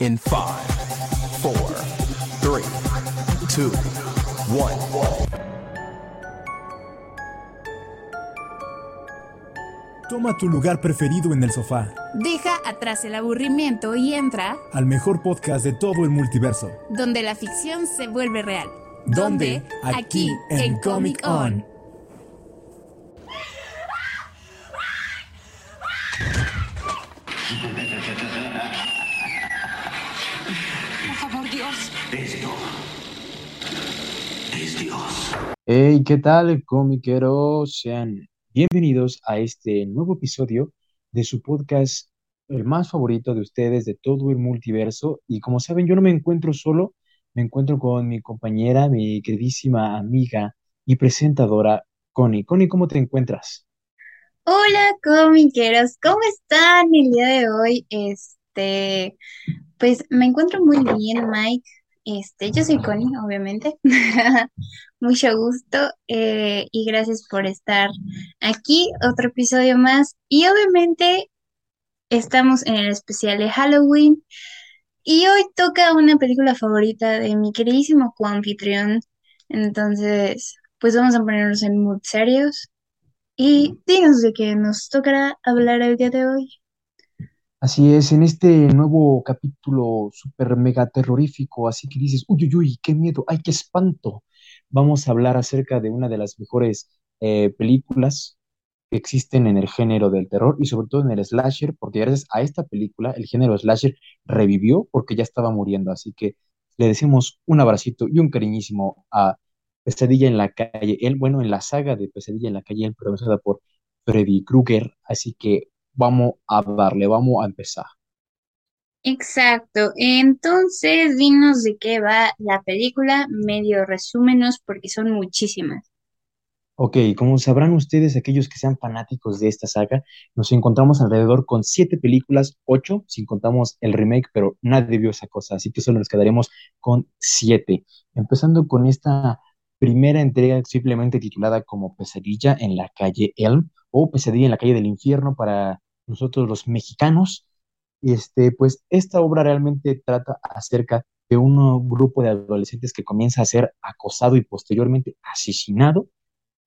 In five, four, three, two, one. Toma tu lugar preferido en el sofá, Deja atrás el aburrimiento y entra al mejor podcast de todo el multiverso. donde la ficción se vuelve real. ¿Dónde? Aquí, en Comic On. Hey, ¿qué tal, comiqueros? Sean bienvenidos a este nuevo episodio de su podcast, el más favorito de ustedes de todo el multiverso. Y como saben, yo no me encuentro solo, me encuentro con mi compañera, mi queridísima amiga y presentadora, Connie. Connie, ¿cómo te encuentras? Hola, comiqueros, ¿cómo están el día de hoy? Este, pues me encuentro muy bien, Mike. Este, yo soy Connie, obviamente. Mucho gusto eh, y gracias por estar aquí, otro episodio más. Y obviamente estamos en el especial de Halloween y hoy toca una película favorita de mi queridísimo coanfitrión. Entonces, pues vamos a ponernos en mood serios. Y dinos de qué nos tocará hablar el día de hoy. Así es, en este nuevo capítulo súper mega terrorífico, así que dices, uy, uy, uy, qué miedo, ay, qué espanto. Vamos a hablar acerca de una de las mejores eh, películas que existen en el género del terror y sobre todo en el slasher, porque gracias a esta película el género slasher revivió porque ya estaba muriendo. Así que le decimos un abracito y un cariñísimo a Pesadilla en la calle, él, bueno, en la saga de Pesadilla en la calle, él, protagonizada por Freddy Krueger. Así que vamos a darle, vamos a empezar. Exacto. Entonces, dinos de qué va la película, medio resúmenos porque son muchísimas. Ok, como sabrán ustedes, aquellos que sean fanáticos de esta saga, nos encontramos alrededor con siete películas, ocho, si contamos el remake, pero nadie vio esa cosa, así que solo nos quedaremos con siete. Empezando con esta primera entrega simplemente titulada como Pesadilla en la calle Elm o Pesadilla en la calle del infierno para nosotros los mexicanos. Este, pues esta obra realmente trata acerca de un grupo de adolescentes que comienza a ser acosado y posteriormente asesinado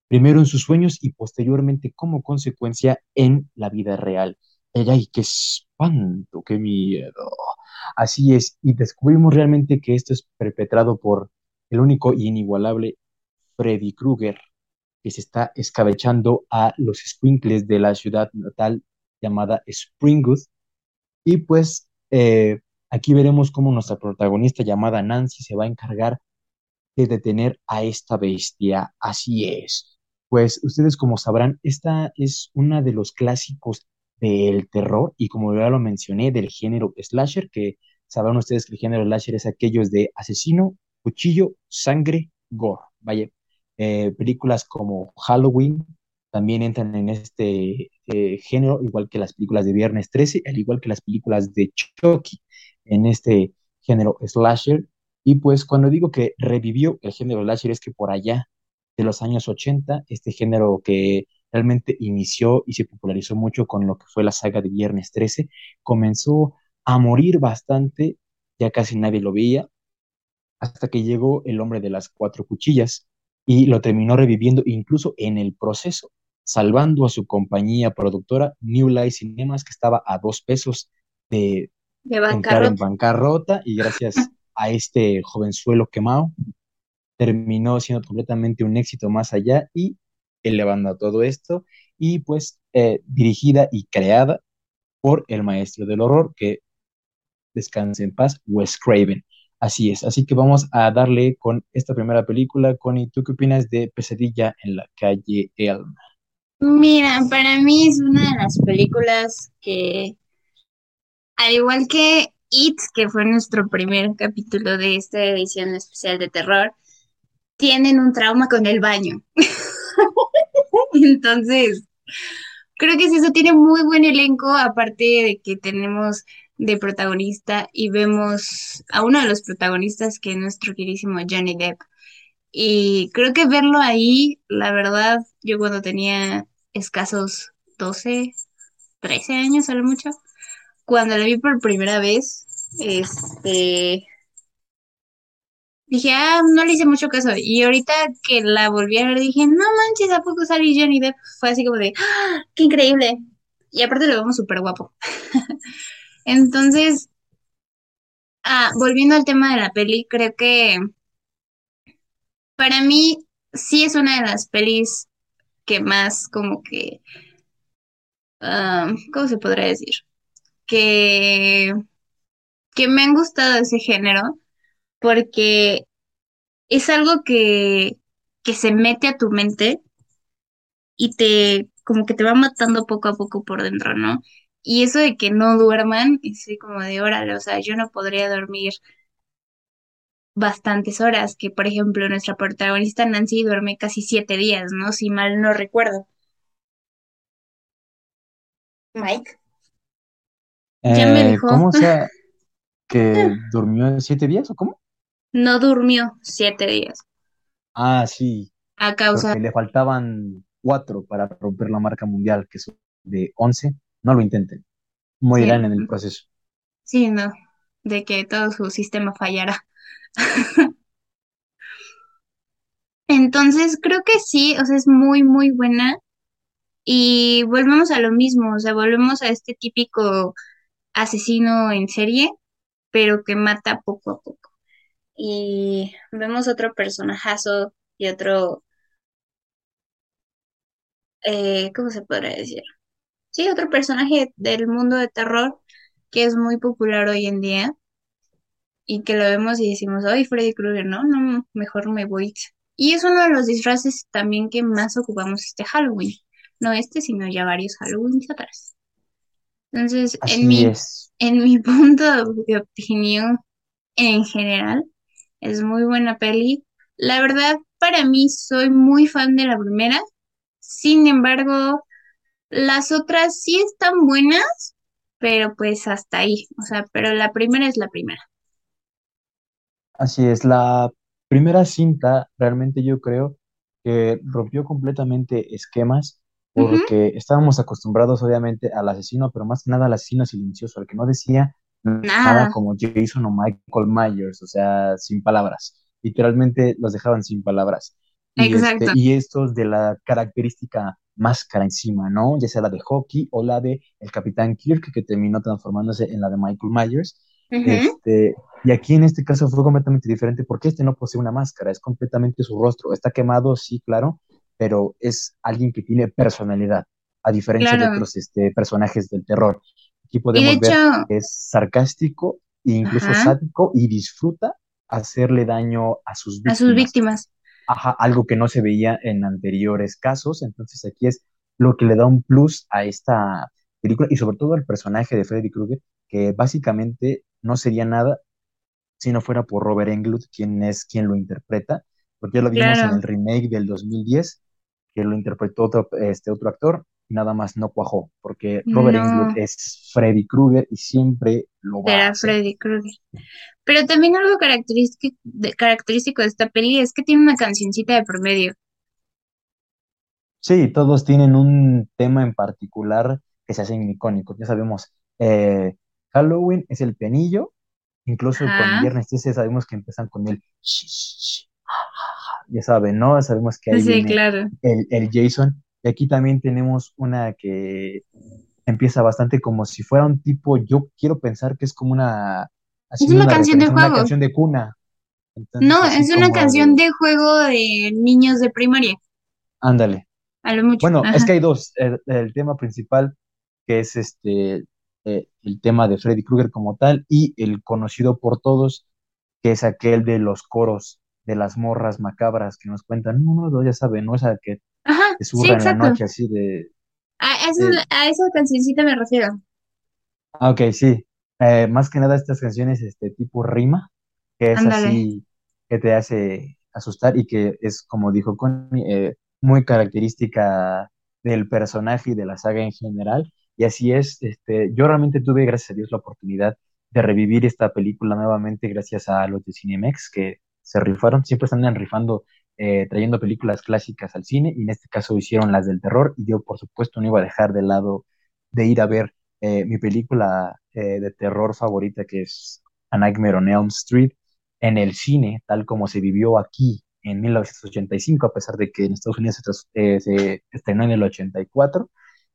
primero en sus sueños y posteriormente como consecuencia en la vida real. Ay, qué espanto, qué miedo. Así es, y descubrimos realmente que esto es perpetrado por el único y inigualable Freddy Krueger, que se está escabechando a los squinkles de la ciudad natal llamada Springwood. Y pues eh, aquí veremos cómo nuestra protagonista llamada Nancy se va a encargar de detener a esta bestia. Así es. Pues ustedes como sabrán, esta es una de los clásicos del terror y como ya lo mencioné, del género slasher, que sabrán ustedes que el género slasher es aquellos de asesino, cuchillo, sangre, gore. Vaya, eh, películas como Halloween también entran en este eh, género, igual que las películas de Viernes 13, al igual que las películas de Chucky, en este género slasher. Y pues cuando digo que revivió el género slasher es que por allá de los años 80, este género que realmente inició y se popularizó mucho con lo que fue la saga de Viernes 13, comenzó a morir bastante, ya casi nadie lo veía, hasta que llegó el hombre de las cuatro cuchillas y lo terminó reviviendo incluso en el proceso, salvando a su compañía productora New Life Cinemas, que estaba a dos pesos de De entrar en bancarrota. bancarrota y gracias a este jovenzuelo quemado terminó siendo completamente un éxito más allá y elevando a todo esto y pues eh, dirigida y creada por el maestro del horror que descanse en paz, Wes Craven. Así es, así que vamos a darle con esta primera película. Connie, ¿tú qué opinas de Pesadilla en la calle Elm? Mira, para mí es una de las películas que, al igual que It, que fue nuestro primer capítulo de esta edición especial de terror, tienen un trauma con el baño. Entonces, creo que eso tiene muy buen elenco, aparte de que tenemos de protagonista y vemos a uno de los protagonistas que es nuestro queridísimo Johnny Depp. Y creo que verlo ahí, la verdad, yo cuando tenía escasos 12, 13 años a lo mucho, cuando lo vi por primera vez, este, dije, ah, no le hice mucho caso. Y ahorita que la volví a ver, dije, no manches, ¿a poco salió Johnny Depp? Fue así como de, ¡ah, qué increíble! Y aparte lo vemos súper guapo. Entonces, ah, volviendo al tema de la peli, creo que para mí sí es una de las pelis que más como que, ah, ¿cómo se podría decir? Que, que me han gustado ese género porque es algo que, que se mete a tu mente y te, como que te va matando poco a poco por dentro, ¿no? Y eso de que no duerman, es como de órale, o sea, yo no podría dormir bastantes horas, que por ejemplo nuestra protagonista Nancy duerme casi siete días, ¿no? Si mal no recuerdo. Mike. Ya me Eh, dejó. ¿cómo sea que durmió siete días o cómo? No durmió siete días Ah, sí, a causa, porque le faltaban cuatro para romper la marca mundial, que son de 11. No lo intenten, sí, morirán en el proceso. sí, no, de que todo su sistema fallara. Entonces creo que sí, o sea, es muy, muy buena. Y volvemos a lo mismo, o sea, volvemos a este típico asesino en serie, pero que mata poco a poco. Y vemos otro personajazo y otro, eh, ¿cómo se podría decir? Sí, otro personaje del mundo de terror que es muy popular hoy en día y que lo vemos y decimos, ay, Freddy Krueger, no, no, mejor me voy. Y es uno de los disfraces también que más ocupamos este Halloween. No este, sino ya varios Halloweens atrás. Entonces, en mi, es. en mi punto de opinión en general, es muy buena peli. La verdad, para mí soy muy fan de la primera. Sin embargo, las otras sí están buenas, pero pues hasta ahí. O sea, pero la primera es la primera. Así es. La primera cinta realmente yo creo que rompió completamente esquemas porque estábamos acostumbrados obviamente al asesino, pero más que nada al asesino silencioso, al que no decía nada Nada, como Jason o Michael Myers, o sea, sin palabras. Literalmente los dejaban sin palabras. Y, este, exacto. y estos de la característica máscara encima, ¿no? Ya sea la de Hockey o la de el Capitán Kirk, que terminó transformándose en la de Michael Myers. Este, y aquí en este caso fue completamente diferente porque este no posee una máscara, es completamente su rostro. Está quemado, sí, claro, pero es alguien que tiene personalidad, a diferencia de otros este, personajes del terror. Aquí podemos hecho, ver que es sarcástico e incluso ajá, sádico y disfruta hacerle daño a sus a sus víctimas. Ajá, algo que no se veía en anteriores casos. Entonces aquí es lo que le da un plus a esta película y sobre todo al personaje de Freddy Krueger, que básicamente no sería nada si no fuera por Robert Englund, quien es quien lo interpreta, porque ya lo vimos en el remake del 2010, que lo interpretó otro, este, otro actor nada más no cuajó, porque Robert Englund no es Freddy Krueger y siempre lo va a será hacer. Freddy Krueger. Pero también algo característico de, característico de esta peli es que tiene una cancioncita de promedio. Sí, todos tienen un tema en particular que se hacen icónicos. Ya sabemos, eh, Halloween es el penillo, incluso con Ajá, Viernes 13 sabemos que empiezan con el ya saben, ¿no? Sabemos que ahí sí, viene claro. el, el Jason. Y aquí también tenemos una que empieza bastante como si fuera un tipo, yo quiero pensar que es como una, Es una una canción de a una juego. canción de cuna. Entonces, No, es una canción de, de juego de niños de primaria, ándale. a lo mucho. Bueno, es que hay dos. El, el tema principal, que es este, eh, el tema de Freddy Krueger como tal, y el conocido por todos, que es aquel de los coros de las morras macabras que nos cuentan, no, no, no, ya saben, no esa que Ajá, te sí, en la noche, así de, A esa, de- a esa cancioncita me refiero. ah, ok, sí. Eh, más que nada estas canciones, este tipo rima, que es Ándale. así, que te hace asustar y que es, como dijo Connie, eh, muy característica del personaje y de la saga en general. Y así es, este, yo realmente tuve, gracias a Dios, la oportunidad de revivir esta película nuevamente gracias a los de Cinemex que se rifaron, siempre andan rifando, eh, trayendo películas clásicas al cine y en este caso hicieron las del terror y yo por supuesto no iba a dejar de lado de ir a ver eh, mi película eh, de terror favorita que es A Nightmare on Elm Street en el cine, tal como se vivió aquí en 1985, a pesar de que en Estados Unidos se, eh, estrenó en el 84.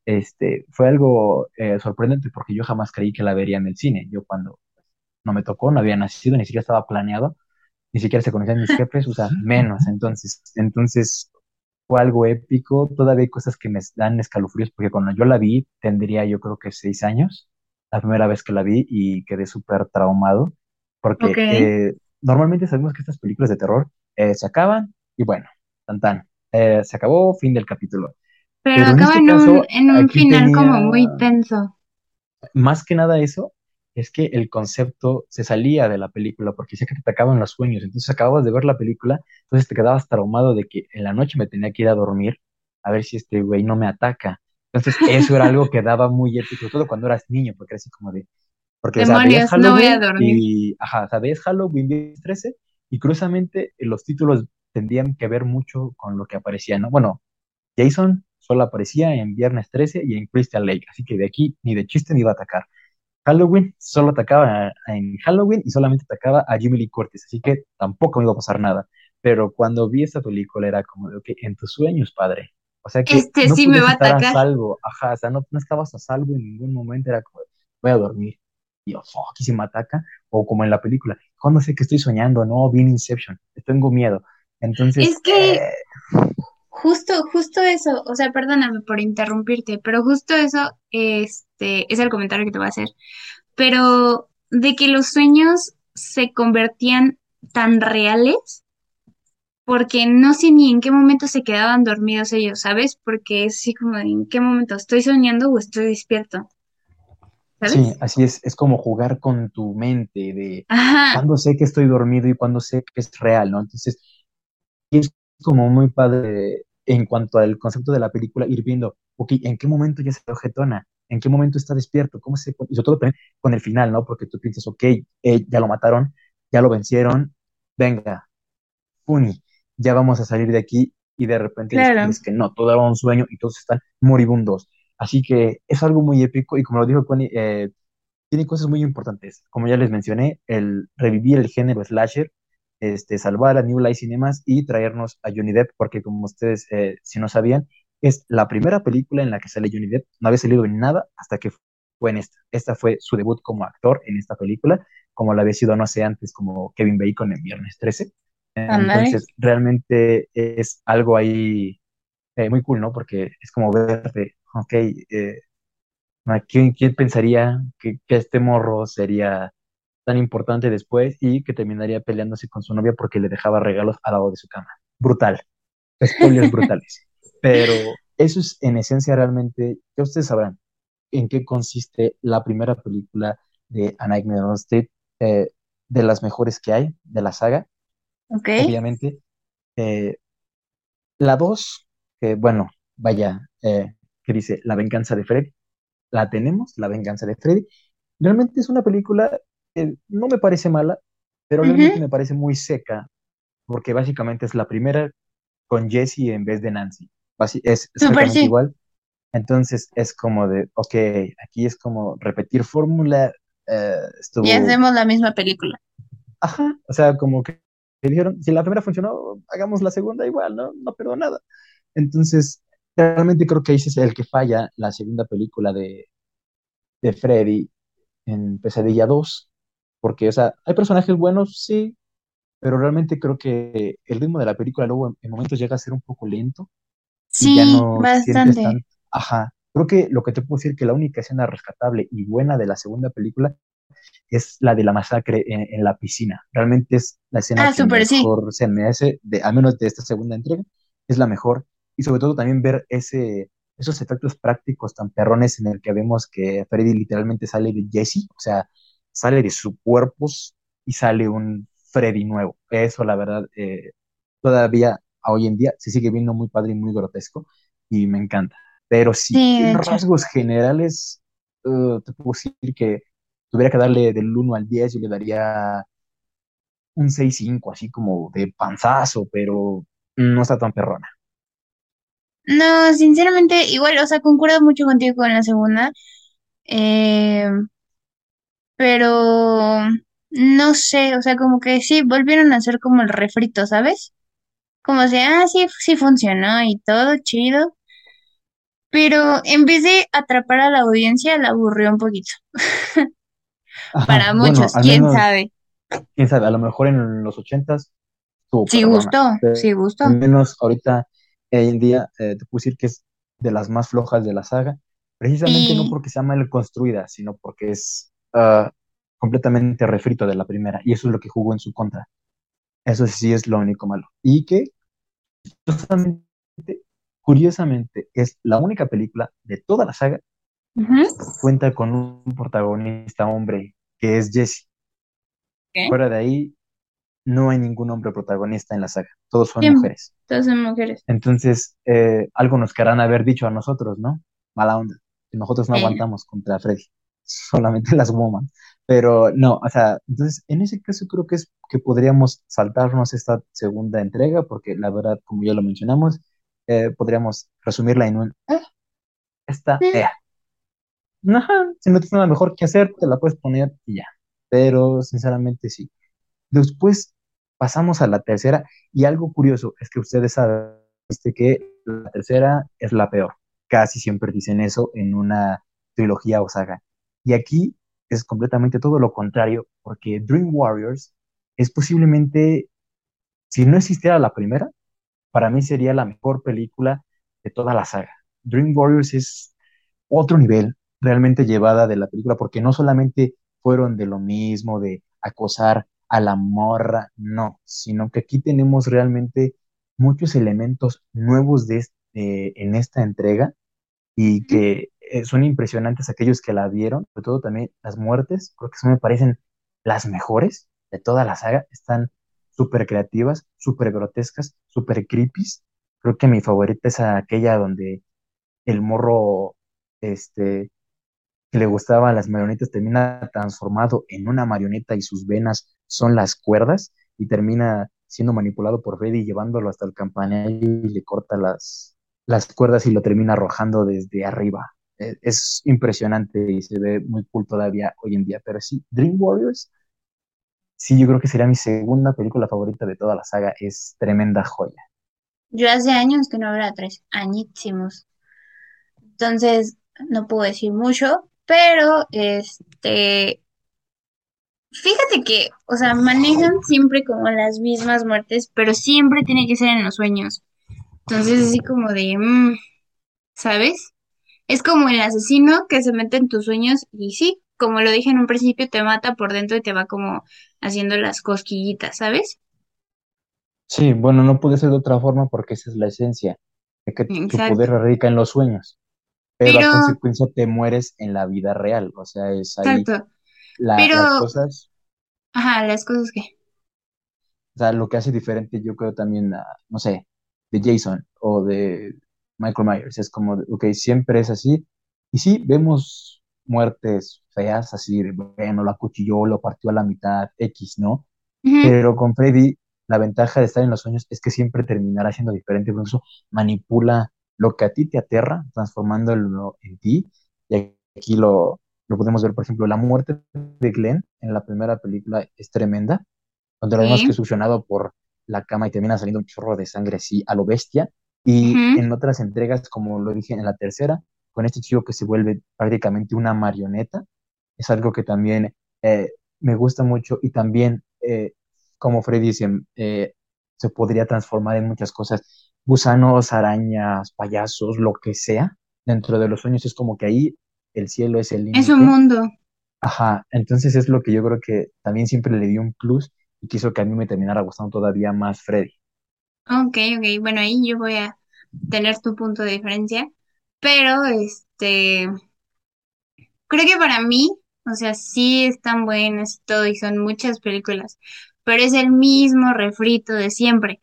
Este, fue algo sorprendente porque yo jamás creí que la vería en el cine. Yo cuando no me tocó, no había nacido, ni siquiera estaba planeado, ni siquiera se conocían mis jefes, o sea, menos. Entonces, entonces fue algo épico. Todavía hay cosas que me dan escalofríos porque cuando yo la vi tendría yo creo que seis años, la primera vez que la vi y quedé súper traumado porque eh, normalmente sabemos que estas películas de terror eh, se acaban y bueno, tan tan, eh, se acabó, fin del capítulo. Pero, acaba este en, un, en un final como muy tenso. Más que nada eso, es que el concepto se salía de la película porque decía que te atacaban los sueños. Entonces acababas de ver la película, entonces te quedabas traumado de que en la noche me tenía que ir a dormir a ver si este güey no me ataca. Entonces eso era algo que daba muy épico, todo cuando eras niño, porque era así como de... Porque, Demonios, no voy a dormir. Y, ajá, sabes Halloween 13 y curiosamente los títulos tendrían que ver mucho con lo que aparecía, ¿no? Bueno, Jason solo aparecía en Viernes 13 y en Crystal Lake, así que de aquí ni de chiste ni iba a atacar. Halloween solo atacaba en Halloween y solamente atacaba a Jimmy Lee Curtis, así que tampoco me iba a pasar nada. Pero cuando vi esta película era como de, ok, en tus sueños, padre. O sea que este no sí me va a atacar. A salvo, ajá, o sea, no, no, estabas a salvo en ningún momento, era como, voy a dormir. Y yo, fuck, y si me ataca, o como en la película, cuando sé que estoy soñando? No, vi Inception, tengo miedo. Entonces. Es que. Eh, justo, justo eso, o sea, perdóname por interrumpirte, pero justo eso, este, es el comentario que te voy a hacer. Pero de que los sueños se convertían tan reales, porque no sé ni en qué momento se quedaban dormidos ellos, ¿sabes? Porque es así como en qué momento estoy soñando o estoy despierto. ¿Sabes? Sí, así es, es como jugar con tu mente de cuando sé que estoy dormido y cuando sé que es real, ¿no? Entonces, es como muy padre en cuanto al concepto de la película, ir viendo, ok, ¿en qué momento ya se objetona? ¿En qué momento está despierto? ¿Cómo se...? Y sobre todo también con el final, ¿no? Porque tú piensas, ok, eh, ya lo mataron, ya lo vencieron, venga, Puni, ya vamos a salir de aquí y de repente es que no, todo era un sueño y todos están moribundos. Así que es algo muy épico y como lo dijo Connie, eh, tiene cosas muy importantes. Como ya les mencioné, el revivir el género slasher este, salvar a New Light Cinemas y traernos a Johnny Depp, porque como ustedes, eh, si no sabían, es la primera película en la que sale Johnny Depp. No había salido en nada hasta que fue en esta. Esta fue su debut como actor en esta película, como la había sido, no sé, antes como Kevin Bacon en Viernes 13. Entonces, realmente es algo ahí eh, muy cool, ¿no? Porque es como verte, ok, eh, ¿quién, ¿quién, pensaría que, que este morro sería tan importante después y que terminaría peleándose con su novia porque le dejaba regalos al lado de su cama. Brutal. Spoilers brutales. Pero eso es en esencia realmente, que ustedes sabrán en qué consiste la primera película de A Nightmare on Street, eh, de las mejores que hay de la saga. Okay. Obviamente. Eh, la dos, que bueno, vaya, eh, que dice La venganza de Freddy. La tenemos, La venganza de Freddy. Realmente es una película no me parece mala, pero realmente me parece muy seca, porque básicamente es la primera con Jessie en vez de Nancy. Es exactamente igual. Entonces es como de, ok, aquí es como repetir fórmula. Eh, y hacemos la misma película. Ajá, o sea, como que dijeron, si la primera funcionó, hagamos la segunda igual, ¿no? No perdo nada. Entonces, realmente creo que ese es el que falla la segunda película de, de Freddy en Pesadilla 2, porque, o sea, hay personajes buenos, sí, pero realmente creo que el ritmo de la película luego en, momentos llega a ser un poco lento. Sí, ya no bastante. Ajá. Creo que lo que te puedo decir que la única escena rescatable y buena de la segunda película es la de la masacre en, la piscina. Realmente es la escena ah, que mejor se me hace, de, al menos de esta segunda entrega, es la mejor. Y sobre todo también ver ese, esos efectos prácticos tan perrones en el que vemos que Freddy literalmente sale de Jesse, o sea, sale de su cuerpo y sale un Freddy nuevo. Eso, la verdad, eh, todavía hoy en día se sigue viendo muy padre y muy grotesco y me encanta. Pero sí, en rasgos generales, uh, te puedo decir que tuviera que darle del 1 al 10, yo le daría un 6-5, así como de panzazo, pero no está tan perrona. No, sinceramente, igual, o sea, concuerdo mucho contigo con la segunda. Eh, pero no sé, o sea, como que sí, volvieron a hacer como el refrito, ¿sabes? Como de, ah, sí, sí funcionó y todo chido, pero en vez de atrapar a la audiencia, la aburrió un poquito. Ajá, Para muchos, quién menos, sabe. quién sabe, a lo mejor en los ochentas Sí gustó, pero sí gustó. al menos ahorita, hoy en día, eh, te puedo decir que es de las más flojas de la saga, precisamente no porque sea mal construida, sino porque es ah, completamente refrito de la primera, y eso es lo que jugó en su contra. Eso sí es lo único malo. Y que, justamente, curiosamente, es la única película de toda la saga que cuenta con un protagonista hombre, que es Jesse. ¿qué? Fuera de ahí, no hay ningún hombre protagonista en la saga, todos son Bien, mujeres. todas son mujeres. Entonces, eh, algo nos querrán haber dicho a nosotros, ¿no? Mala onda, nosotros no Eh, aguantamos contra Freddy, solamente las woman. Pero no, o sea, entonces en ese caso creo que es que podríamos saltarnos esta segunda entrega, porque la verdad, como ya lo mencionamos, eh, podríamos resumirla en un, "Ah, esta, eh, eh, ajá, si no tienes nada mejor que hacer, te la puedes poner y ya. Pero sinceramente sí. Después pasamos a la tercera y algo curioso es que ustedes saben este, que la tercera es la peor. Casi siempre dicen eso en una trilogía o saga. Y aquí es completamente todo lo contrario, porque Dream Warriors es posiblemente, si no existiera la primera, para mí sería la mejor película de toda la saga. Dream Warriors es otro nivel realmente llevada de la película, porque no solamente fueron de lo mismo, de acosar a la morra, no, sino que aquí tenemos realmente muchos elementos nuevos de este, en esta entrega y que eh, son impresionantes aquellos que la vieron, sobre todo también las muertes, creo que me parecen las mejores de toda la saga, están súper creativas, súper grotescas, súper creepy. Creo que mi favorita es aquella donde el morro, este, que le gustaban las marionetas, termina transformado en una marioneta y sus venas son las cuerdas y termina siendo manipulado por Freddy llevándolo hasta el campanario y le corta las, las cuerdas y lo termina arrojando desde arriba. Eh, Es impresionante y se ve muy cool todavía hoy en día. Pero sí, Dream Warriors, sí, yo creo que sería mi segunda película favorita de toda la saga. Es tremenda joya. Yo hace años que no la tres, añísimos. Entonces, no puedo decir mucho, pero este, fíjate que, o sea, manejan siempre como las mismas muertes, pero siempre tiene que ser en los sueños. Entonces, así como de, mm, ¿sabes? Es como el asesino que se mete en tus sueños y sí, como lo dije en un principio, te mata por dentro y te va como haciendo las cosquillitas, ¿sabes? Sí, bueno, no puede ser de otra forma porque esa es la esencia, de que Exacto. poder radica en los sueños. pero a Pero, consecuencia te mueres en la vida real. O sea, es ahí exacto. la- las Pero, cosas, ajá, las cosas que. o sea, lo que hace diferente, yo creo también, a, no sé, de Jason o de Michael Myers. Es como, ok, siempre es así. Y sí, vemos muertes feas, así, de, bueno, lo acuchilló, lo partió a la mitad, X, ¿no? Ujú, Pero con Freddy, la ventaja de estar en los sueños es que siempre terminará siendo diferente, por eso manipula lo que a ti te aterra, transformándolo en ti. Y aquí lo, lo podemos ver, por ejemplo, la muerte de Glenn en la primera película es tremenda, donde lo vemos que es sí. succionado por la cama y termina saliendo un chorro de sangre así a lo bestia. Y en otras entregas, como lo dije en la tercera, con este chico que se vuelve prácticamente una marioneta, es algo que también eh, me gusta mucho y también, eh, como Freddy dice, eh, se podría transformar en muchas cosas, gusanos, arañas, payasos, lo que sea, dentro de los sueños es como que ahí el cielo es el Es un límite. mundo. Ajá, entonces es lo que yo creo que también siempre le dio un plus y quiso que a mí me terminara gustando todavía más Freddy. Ok, ok. Bueno, ahí yo voy a tener tu punto de diferencia. Pero, este, creo que para mí, o sea, sí están buenas y todo, y son muchas películas, pero es el mismo refrito de siempre.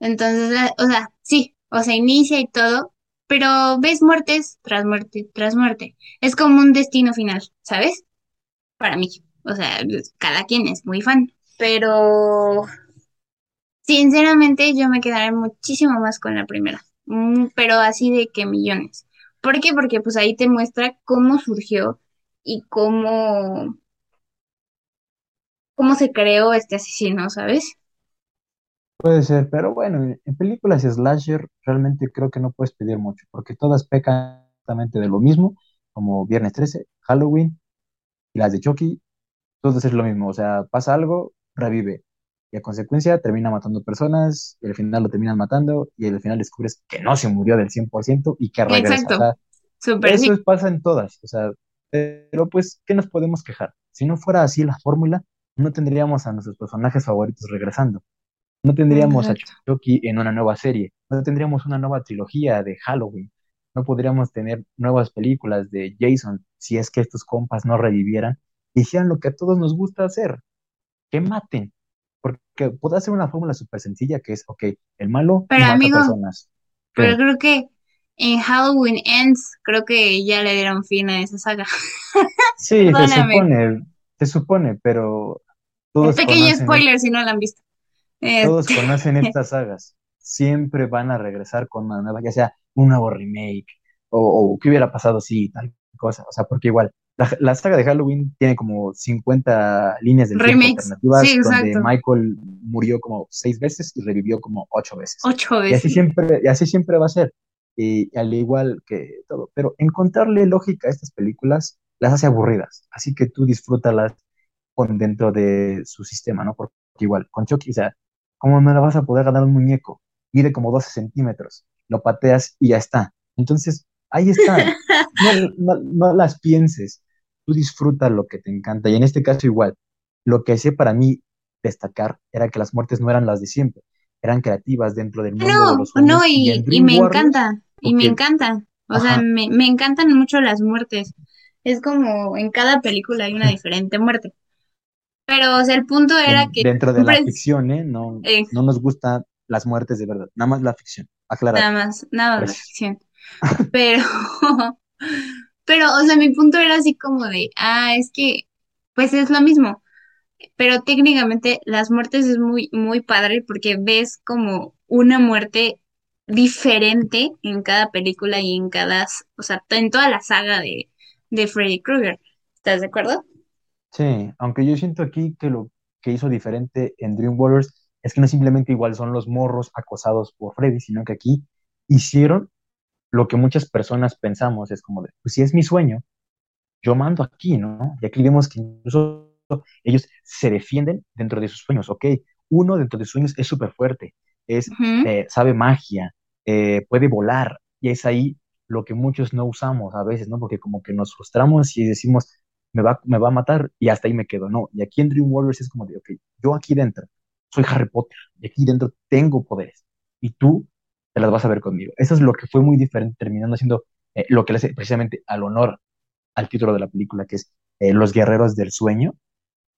Entonces, la- o sea, sí, o sea, inicia y todo, pero ves muertes tras muerte, tras muerte. Es como un destino final, ¿sabes? Para mí. O sea, cada quien es muy fan. Pero, sinceramente, yo me quedaré muchísimo más con la primera. Mm, pero así de que millones. ¿Por qué? Porque pues ahí te muestra cómo surgió y cómo, cómo se creó este asesino, ¿sabes? Puede ser, pero bueno, en, películas slasher realmente creo que no puedes pedir mucho, porque todas pecan exactamente de lo mismo, como Viernes 13, Halloween y las de Chucky, todas es lo mismo, o sea, pasa algo, revive, y a consecuencia termina matando personas, y al final lo terminan matando, y al final descubres que no se murió del 100% y que regresa. O Exacto, eso es- pasa en todas, o sea, pero pues, ¿qué nos podemos quejar? Si no fuera así la fórmula, no tendríamos a nuestros personajes favoritos regresando. No tendríamos a. Chucky en una nueva serie, no tendríamos una nueva trilogía de Halloween, no podríamos tener nuevas películas de Jason si es que estos compas no revivieran y hicieran lo que a todos nos gusta hacer, que maten. Porque puede ser una fórmula súper sencilla que es, ok, el malo Pero mata amigo, personas. pero ¿Qué? creo que en Halloween Ends, creo que ya le dieron fin a esa saga. Sí, se supone, se supone, pero Un todos pequeño conocen, spoiler si no la han visto. todos Este, conocen estas sagas. Siempre van a regresar con una nueva, ya sea un nuevo remake o, o qué hubiera pasado si tal cosa. O sea, porque igual, la, la saga de Halloween tiene como 50 líneas del tiempo remakes. alternativas Sí, donde. Michael murió como seis veces y revivió como ocho veces. Ocho Y así veces. siempre, y así siempre va a ser. Y al igual que todo. Pero encontrarle lógica a estas películas las hace aburridas. Así que tú disfrútalas con dentro de su sistema, ¿no? Porque igual, con Chucky, o sea, ¿cómo no le vas a poder ganar un muñeco? Mide como 12 centímetros, lo pateas y ya está. Entonces, ahí está. No, no, no las pienses. Tú disfruta lo que te encanta. Y en este caso igual, lo que hacía para mí destacar era que las muertes no eran las de siempre, eran creativas dentro del mundo de No, los no, y y, me Warriors, encanta, y me encanta. O sea, me, me encantan mucho las muertes. Es como en cada película hay una diferente muerte. Pero, o sea, el punto era que dentro de la ficción, ¿eh? No, eh, no nos gustan las muertes de verdad, nada más la ficción. Aclarar. nada más, nada más la ficción. Pero, pero, o sea, mi punto era así como de, ah, es que, pues es lo mismo. Pero técnicamente las muertes es muy, muy padre porque ves como una muerte diferente en cada película y en cada, o sea, en toda la saga de, de Freddy Krueger. ¿Estás de acuerdo? Sí, aunque yo siento aquí que lo que hizo diferente en Dream Warriors es que no simplemente igual son los morros acosados por Freddy, sino que aquí hicieron lo que muchas personas pensamos, es como de, pues si es mi sueño, yo mando aquí, ¿no? Y aquí vemos que incluso ellos se defienden dentro de sus sueños, ¿ok? Uno dentro de sus sueños es súper fuerte, es, eh, sabe magia, eh, puede volar, y es ahí lo que muchos no usamos a veces, ¿no? Porque como que nos frustramos y decimos, me va, me va a matar y hasta ahí me quedo, ¿no? Y aquí en Dream Warriors es como de, ok, yo aquí dentro soy Harry Potter, y aquí dentro tengo poderes, y tú te las vas a ver conmigo. Eso es lo que fue muy diferente, terminando siendo eh, lo que le hace precisamente al honor al título de la película, que es eh, Los Guerreros del Sueño.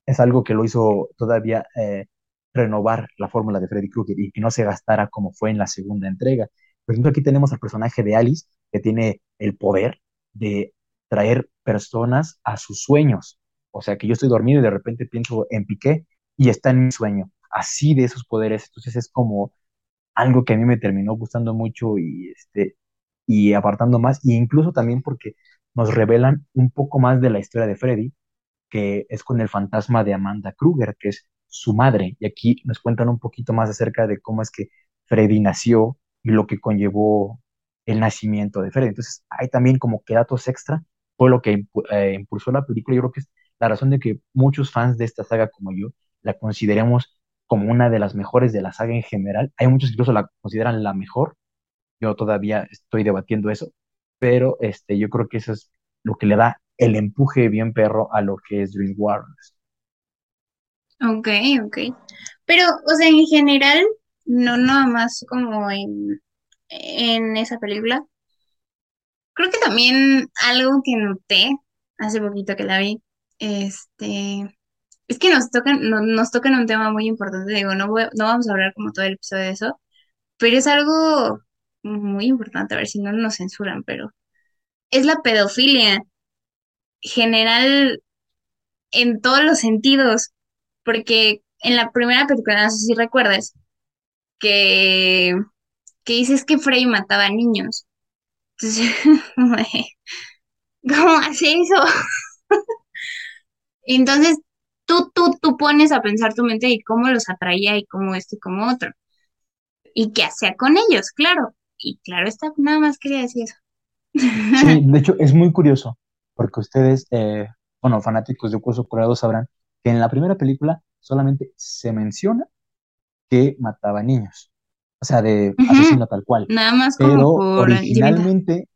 Es algo que lo hizo todavía eh, renovar la fórmula de Freddy Krueger y que no se gastara como fue en la segunda entrega. Por ejemplo, aquí tenemos al personaje de Alice, que tiene el poder de traer personas a sus sueños. O sea, que yo estoy dormido y de repente pienso en Piqué y está en mi sueño. Así de esos poderes. Entonces es como algo que a mí me terminó gustando mucho y, este, y apartando más, y incluso también porque nos revelan un poco más de la historia de Freddy, que es con el fantasma de Amanda Kruger, que es su madre, y aquí nos cuentan un poquito más acerca de cómo es que Freddy nació y lo que conllevó el nacimiento de Freddy. Entonces, hay también como que datos extra, fue lo que eh, impulsó la película, yo creo que es la razón de que muchos fans de esta saga como yo la consideremos como una de las mejores de la saga en general. Hay muchos que incluso la consideran la mejor. Yo todavía estoy debatiendo eso, pero este, yo creo que eso es lo que le da el empuje bien perro a lo que es Dream Warriors. Ok, ok. Pero, o sea, en general, no nada más como en, en esa película. Creo que también algo que noté hace poquito que la vi, este, es que nos tocan, no- nos tocan un tema muy importante. Digo, no voy- no vamos a hablar como todo el episodio de eso, pero es algo muy importante, a ver si no nos censuran, pero es la pedofilia general en todos los sentidos, porque en la primera película, no sé si recuerdas, que, que dices que Frey mataba niños. Entonces, ¿cómo hace eso? Entonces, tú, tú, tú pones a pensar tu mente y cómo los atraía y cómo esto y cómo otro. Y qué hacía con ellos, claro. Y claro está, nada más quería decir eso. Sí, de hecho es muy curioso, porque ustedes, eh, bueno, fanáticos de Hueso Colorado sabrán que en la primera película solamente se menciona que mataba niños, o sea, de Ujú. asesino tal cual, Nada más como pero por originalmente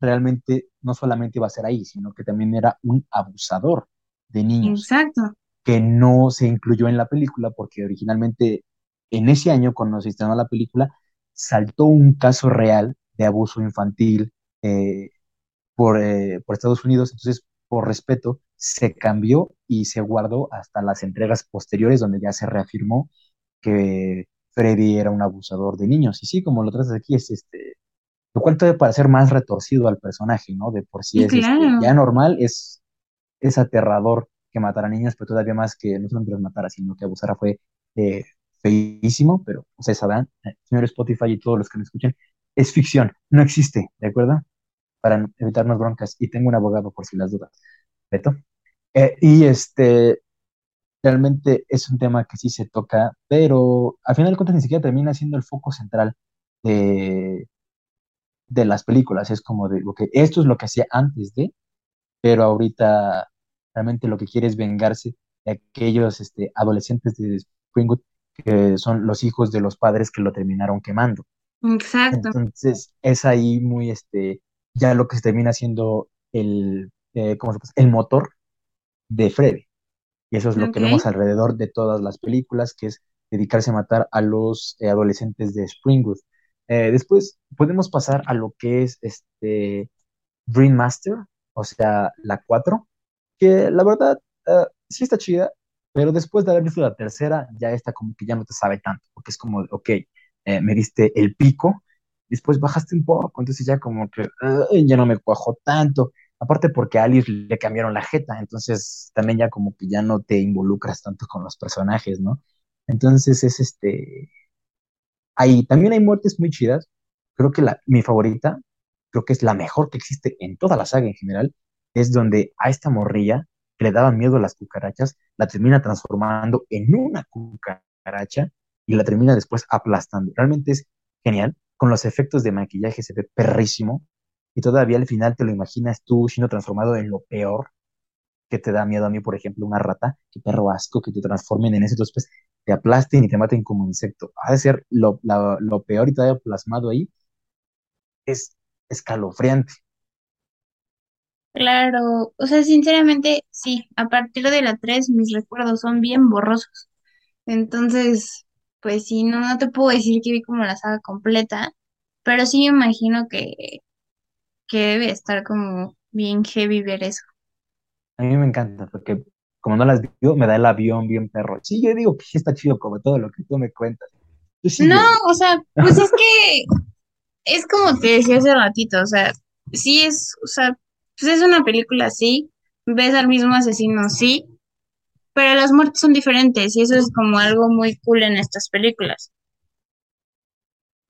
realmente no solamente iba a ser ahí, sino que también era un abusador de niños, Exacto. Que no se incluyó en la película porque originalmente en ese año, cuando se estrenó la película, saltó un caso real de abuso infantil eh, por, eh, por Estados Unidos, entonces por respeto se cambió y se guardó hasta las entregas posteriores donde ya se reafirmó que Freddy era un abusador de niños. Y sí, como lo tratas aquí, es este, lo cual puede parecer más retorcido al personaje, ¿no? De por sí es este, ya normal, es, es aterrador que matara niños, pero todavía más que no solamente los matara, sino que abusara fue eh, feísimo, pero ustedes sabrán, eh, señor Spotify y todos los que me escuchen, es ficción, no existe, ¿de acuerdo? Para evitarnos broncas. Y tengo un abogado por si las dudas. Beto. Eh, y este, realmente es un tema que sí se toca, pero al final de cuentas ni siquiera termina siendo el foco central de, de las películas. Es como de, ok, esto es lo que hacía antes de, pero ahorita realmente lo que quiere es vengarse de aquellos este, adolescentes de Springwood que son los hijos de los padres que lo terminaron quemando. Exacto. Entonces es ahí muy, este, ya lo que se termina siendo el, eh, ¿cómo se llama? el motor de Freddy. Y eso es lo que vemos alrededor de todas las películas, que es dedicarse a matar a los eh, adolescentes de Springwood. Eh, después podemos pasar a lo que es este Dream Master, o sea, la 4, que la verdad eh, sí está chida, pero después de haber visto la tercera, ya está como que ya no te sabe tanto, porque es como, ok, eh, me diste el pico, después bajaste un poco, entonces ya como que eh, ya no me cuajó tanto. Aparte porque a Alice le cambiaron la jeta, entonces también ya como que ya no te involucras tanto con los personajes, ¿no? Entonces es este, hay, también hay muertes muy chidas. Creo que la, mi favorita, creo que es la mejor que existe en toda la saga en general, es donde a esta morrilla que le daba miedo a las cucarachas, la termina transformando en una cucaracha y la termina después aplastando. Realmente es genial. Con los efectos de maquillaje se ve perrísimo y todavía al final te lo imaginas tú siendo transformado en lo peor que te da miedo a mí, por ejemplo, una rata, qué perro asco que te transformen en eso, entonces pues, te aplasten y te maten como insecto. Ha de ser lo, lo peor y todavía plasmado ahí, es escalofriante. Claro. O sea, sinceramente, sí. A partir de la 3 mis recuerdos son bien borrosos. Entonces, pues sí, no, no te puedo decir que vi como la saga completa, pero sí me imagino que, que debe estar como bien heavy ver eso. A mí me encanta, porque como no las vio, me da el avión bien perro. Sí, yo digo que sí está chido como todo lo que tú me cuentas. No, o sea, pues es que es como te decía hace ratito, o sea, sí es, o sea, pues es una película, sí, ves al mismo asesino, sí, pero las muertes son diferentes y eso es como algo muy cool en estas películas.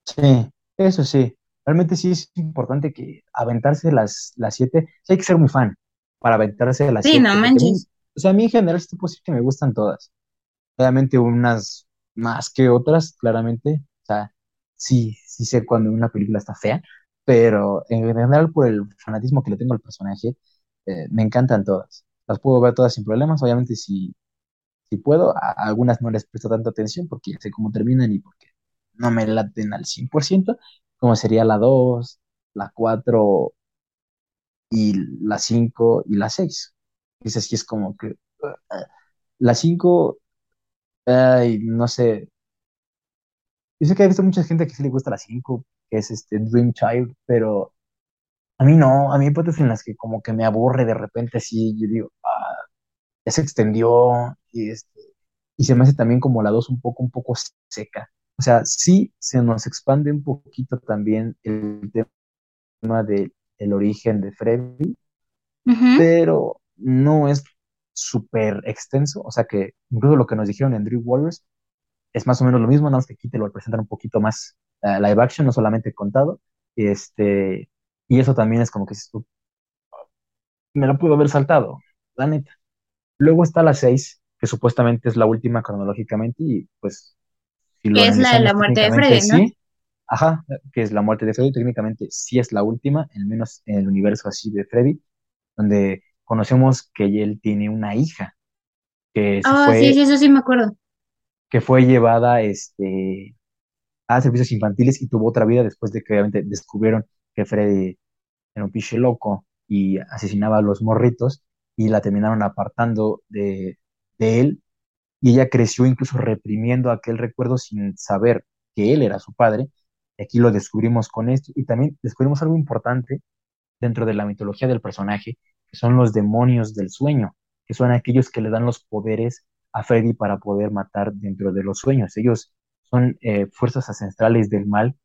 Sí, eso sí. Realmente sí es importante que aventarse las, las siete, sí hay que ser muy fan para aventarse las Sí, siete, no a mí, manches. o sea, a mí en general sí te puedo decir que me gustan todas. Obviamente unas más que otras, claramente. O sea, sí, sí sé cuando una película está fea, pero en general por el fanatismo que le tengo al personaje, eh, me encantan todas. Las puedo ver todas sin problemas. Obviamente si, si puedo, a, algunas no les presto tanta atención porque sé cómo terminan y porque no me laten al 100%, como sería la 2 la 4 y la 5 y la 6. Esa sí es como que... uh, la 5 ay, no sé, Yo sé que he visto mucha gente que sí le gusta la 5 que es este Dream Child, pero a mí no, a mí hay partes en las que como que me aburre de repente así, yo digo, ah, ya se extendió y, este, y se me hace también como la 2 un poco, un poco seca. O sea, sí se nos expande un poquito también el tema del el origen de Freddy, pero no es súper extenso, o sea que incluso lo que nos dijeron en Dream Warriors es más o menos lo mismo, nada más que aquí te lo presentan un poquito más uh, live action, no solamente contado. Este, y eso también es como que me lo pudo haber saltado, la neta. Luego está la 6, que supuestamente es la última cronológicamente y pues si lo Que es la de la muerte de Freddy, ¿no? sí, ajá, que es la muerte de Freddy, técnicamente sí es la última, al menos en el universo así de Freddy, donde conocemos que él tiene una hija que Ah, sí, sí, eso sí me acuerdo. que fue llevada este, a servicios infantiles y tuvo otra vida después de que obviamente descubrieron que Freddy era un pinche loco y asesinaba a los morritos y la terminaron apartando de, de él y ella creció incluso reprimiendo aquel recuerdo sin saber que él era su padre. Y aquí lo descubrimos con esto y también descubrimos algo importante dentro de la mitología del personaje, que son los demonios del sueño, que son aquellos que le dan los poderes a Freddy para poder matar dentro de los sueños. Ellos son eh, fuerzas ancestrales del mal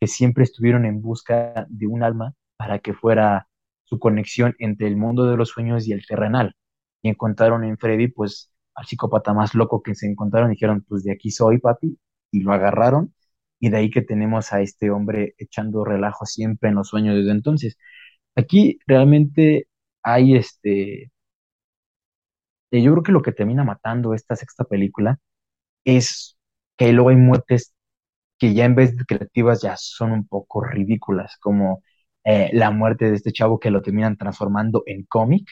que siempre estuvieron en busca de un alma para que fuera su conexión entre el mundo de los sueños y el terrenal. Y encontraron en Freddy, pues, al psicópata más loco que se encontraron, dijeron, pues de aquí soy, papi, y lo agarraron, y de ahí que tenemos a este hombre echando relajo siempre en los sueños desde entonces. Aquí realmente hay este, eh, yo creo que lo que termina matando esta sexta película es que luego hay muertes que ya en vez de creativas ya son un poco ridículas, como eh, la muerte de este chavo que lo terminan transformando en cómic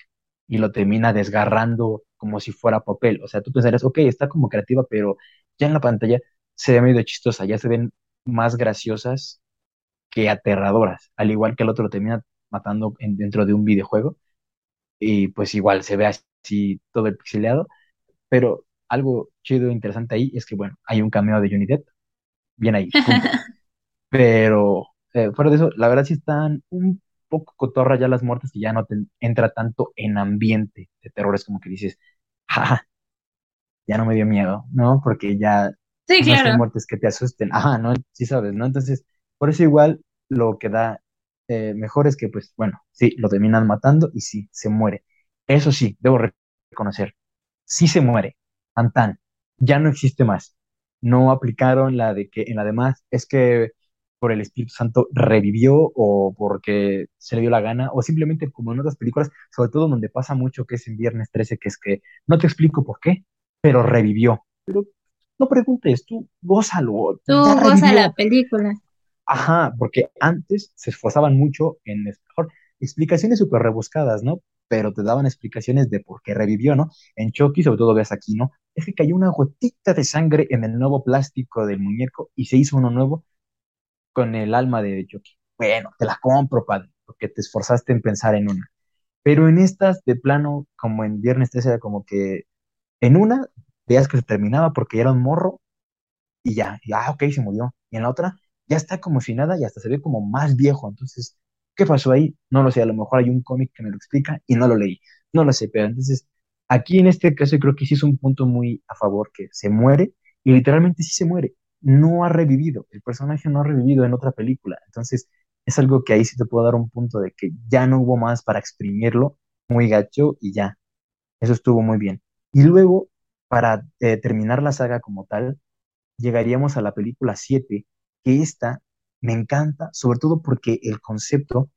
y lo termina desgarrando como si fuera papel. O sea, tú pensarías, ok, está como creativa, pero ya en la pantalla se ve medio chistosa, ya se ven más graciosas que aterradoras, al igual que el otro lo termina matando en- dentro de un videojuego y pues igual se ve así todo el pixeleado, pero algo chido e interesante ahí es que, bueno, hay un cameo de Johnny Depp, bien ahí. Pero eh, fuera de eso, la verdad sí están un poco cotorra ya las muertes y ya no te entra tanto en ambiente de terror, es como que dices, ja, ya no me dio miedo, ¿no? Porque ya Sí, no son claro. muertes que te asusten, ajá, ¿no? Sí sabes, ¿no? Entonces, por eso igual lo que da eh, mejor es que, pues, bueno, sí, lo terminan matando y sí, se muere. Eso sí, debo re- reconocer, sí se muere, tan tan, ya no existe más. No aplicaron la de que en la demás es que por el Espíritu Santo revivió o porque se le dio la gana o simplemente como en otras películas, sobre todo donde pasa mucho que es en Viernes 13, que es que no te explico por qué, pero revivió. Pero no preguntes, tú gózalo, Tú goza la película. Ajá, porque antes se esforzaban mucho en mejor explicaciones súper rebuscadas, ¿no? Pero te daban explicaciones de por qué revivió, ¿no? En Chucky, sobre todo ves aquí, ¿no? Es que cayó una gotita de sangre en el nuevo plástico del muñeco y se hizo uno nuevo con el alma de Chucky. Bueno, te la compro, padre, porque te esforzaste en pensar en una. Pero en estas, de plano, como en Viernes 13, era como que en una veías que se terminaba porque era un morro y ya, y, ah, ok, se murió. Y en la otra, ya está como si nada y hasta se ve como más viejo. Entonces, ¿qué pasó ahí? No lo sé, a lo mejor hay un cómic que me lo explica y no lo leí. No lo sé, pero entonces, aquí en este caso creo que sí es un punto muy a favor, que se muere y literalmente sí se muere. No ha revivido, el personaje no ha revivido en otra película. Entonces, es algo que ahí sí te puedo dar un punto de que ya no hubo más para exprimirlo, muy gacho y ya. Eso estuvo muy bien. Y luego, para eh, terminar la saga como tal, llegaríamos a la película 7, que esta me encanta, sobre todo porque el concepto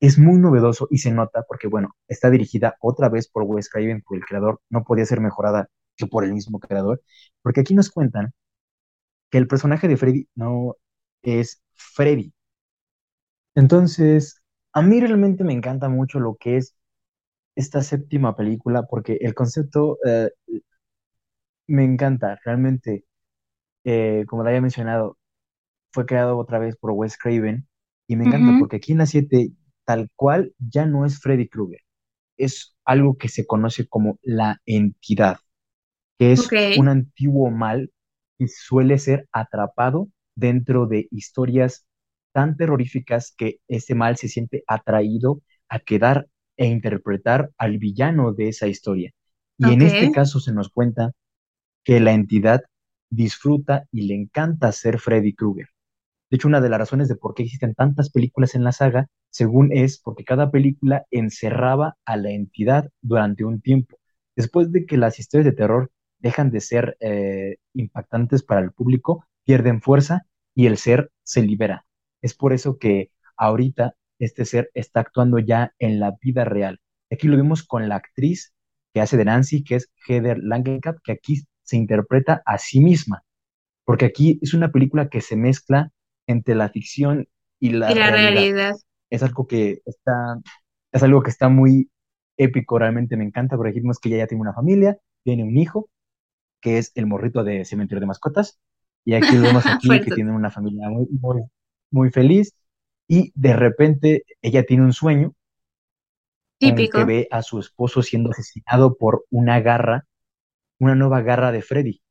es muy novedoso y se nota porque, bueno, está dirigida otra vez por Wes Craven, por el creador, no podía ser mejorada que por el mismo creador, porque aquí nos cuentan que el personaje de Freddy no es Freddy. Entonces, a mí realmente me encanta mucho lo que es esta séptima película porque el concepto eh, me encanta, realmente, eh, como lo había mencionado, fue creado otra vez por Wes Craven y me encanta porque aquí en la 7 tal cual ya no es Freddy Krueger, es algo que se conoce como la entidad, que es un antiguo mal y suele ser atrapado dentro de historias tan terroríficas que ese mal se siente atraído a quedar e interpretar al villano de esa historia. Y en este caso se nos cuenta que la entidad disfruta y le encanta ser Freddy Krueger. De hecho, una de las razones de por qué existen tantas películas en la saga, según es porque cada película encerraba a la entidad durante un tiempo. Después de que las historias de terror dejan de ser eh, impactantes para el público, pierden fuerza y el ser se libera. Es por eso que ahorita este ser está actuando ya en la vida real. Aquí lo vimos con la actriz que hace de Nancy, que es Heather Langenkamp, que aquí se interpreta a sí misma, porque aquí es una película que se mezcla entre la ficción y la, Y la realidad. realidad. Es algo que está, es algo que está muy épico, realmente me encanta, porque dijimos que ella ya tiene una familia, tiene un hijo, que es el morrito de Cementerio de Mascotas, y aquí vemos aquí que tiene una familia muy, muy, muy feliz, y de repente ella tiene un sueño en el que Típico. ve a su esposo siendo asesinado por una garra, una nueva garra de Freddy.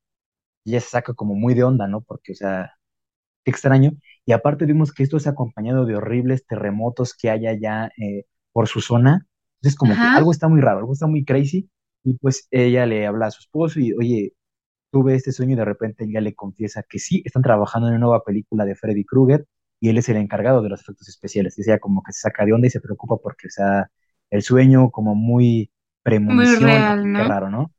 Y ella se saca como muy de onda, ¿no? Porque, o sea, qué extraño. Y aparte vimos que esto es acompañado de horribles terremotos que hay allá eh, por su zona. Entonces, como que algo está muy raro, algo está muy crazy. Y pues ella le habla a su esposo y, oye, tuve este sueño y de repente ella le confiesa que sí, están trabajando en una nueva película de Freddy Krueger y él es el encargado de los efectos especiales. Y ella como que se saca de onda y se preocupa porque, o sea, el sueño como muy Muy premonición, qué raro, ¿no?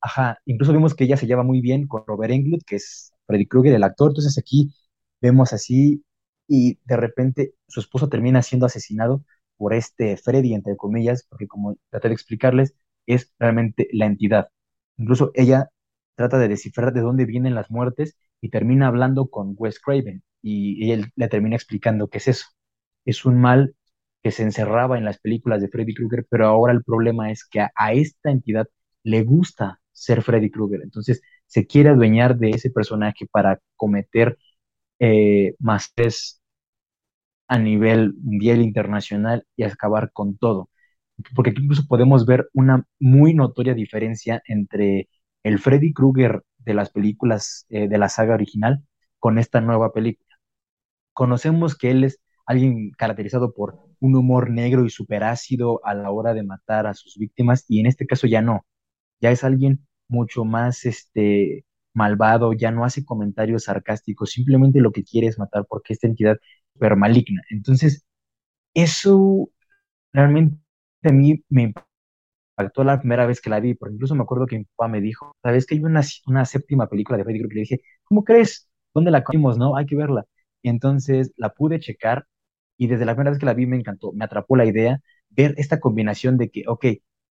Ajá, incluso vimos que ella se lleva muy bien con Robert Englund, que es Freddy Krueger, el actor. Entonces aquí vemos así y de repente su esposo termina siendo asesinado por este Freddy, entre comillas, porque como traté de explicarles, es realmente la entidad. Incluso ella trata de descifrar de dónde vienen las muertes y termina hablando con Wes Craven y él le termina explicando qué es eso. Es un mal que se encerraba en las películas de Freddy Krueger, pero ahora el problema es que a, a esta entidad le gusta ser Freddy Krueger, entonces se quiere adueñar de ese personaje para cometer eh, másteres a nivel mundial internacional y acabar con todo. Porque aquí incluso podemos ver una muy notoria diferencia entre el Freddy Krueger de las películas eh, de la saga original con esta nueva película. Conocemos que él es alguien caracterizado por un humor negro y superácido a la hora de matar a sus víctimas y en este caso ya no, ya es alguien mucho más este malvado, ya no hace comentarios sarcásticos, simplemente lo que quiere es matar porque esta entidad es maligna. Entonces, eso realmente a mí me impactó la primera vez que la vi, porque incluso me acuerdo que mi papá me dijo, ¿sabes que hay una, una séptima película de Freddy Krueger? Y le dije, ¿cómo crees? ¿Dónde la vimos? No, hay que verla. Y entonces la pude checar y desde la primera vez que la vi me encantó, me atrapó la idea, ver esta combinación de que, ok,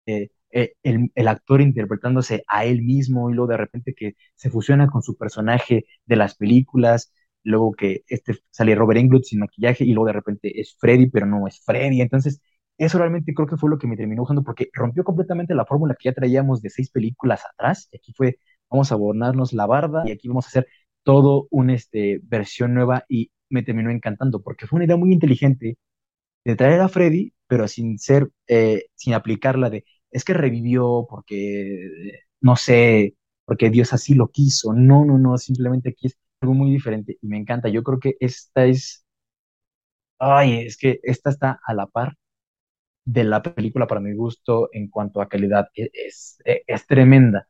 eh, eh, el, el, actor interpretándose a él mismo y luego de repente que se fusiona con su personaje de las películas, luego que este sale Robert Englund sin maquillaje y luego de repente es Freddy, pero no es Freddy. Entonces, eso realmente creo que fue lo que me terminó gustando porque rompió completamente la fórmula que ya traíamos de seis películas atrás. Y aquí fue, vamos a adornarnos la barba y aquí vamos a hacer todo una este, versión nueva y me terminó encantando porque fue una idea muy inteligente de traer a Freddy, pero sin ser, eh, sin aplicarla de, es que revivió porque, no sé, porque Dios así lo quiso. No, no, no, simplemente aquí es algo muy diferente y me encanta. Yo creo que esta es, ay, es que esta está a la par de la película para mi gusto en cuanto a calidad. Es, es, es tremenda.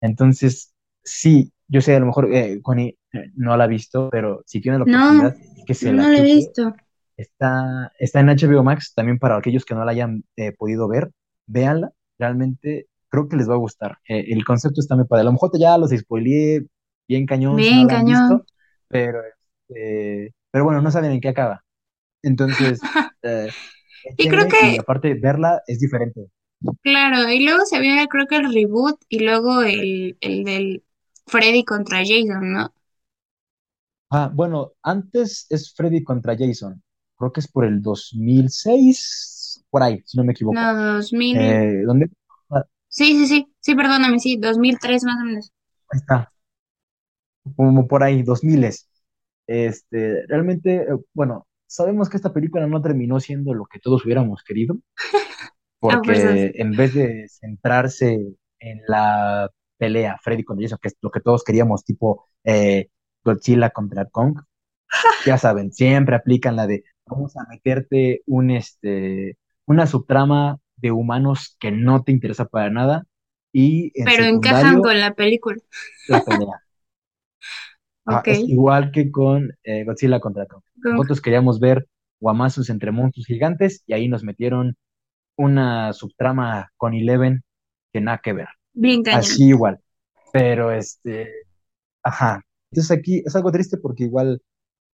Entonces, sí, yo sé, a lo mejor eh, Connie eh, no la ha visto, pero si tiene la oportunidad, no, que se no la la he visto. Está, está en HBO Max, también para aquellos que no la hayan eh, podido ver, véanla, realmente creo que les va a gustar. Eh, el concepto está muy padre. A lo mejor ya los spoileé bien cañón si Bien no cañón. visto, pero, este, pero bueno, no saben en qué acaba. Entonces, eh, Y creo échenle, y que, aparte verla es diferente. claro, y luego se había, creo que el reboot y luego el, el del Freddy contra Jason, ¿no? Ah, bueno, antes es Freddy contra Jason. Creo que es por el 2006, por ahí, si no me equivoco. No, 2000. Eh, ¿dónde? Ah, Sí, sí, sí, sí, perdóname, sí, 2003 más o menos. ahí está, como por ahí, 2000. Este, realmente, eh, bueno, sabemos que esta película no terminó siendo lo que todos hubiéramos querido, A fuerzas. porque en vez de centrarse en la pelea Freddy contra Jason, que es lo que todos queríamos, tipo eh, Godzilla contra Kong, ya saben, siempre aplican la de vamos a meterte un este una subtrama de humanos que no te interesa para nada y en Pero encajan con la película. la pelea. Ah, es igual que con eh, Godzilla contra Kong. Nosotros queríamos ver guamazos entre monstruos gigantes y ahí nos metieron una subtrama con Eleven que nada que ver. Bien. Así igual. Pero este, ajá. Entonces aquí es algo triste porque igual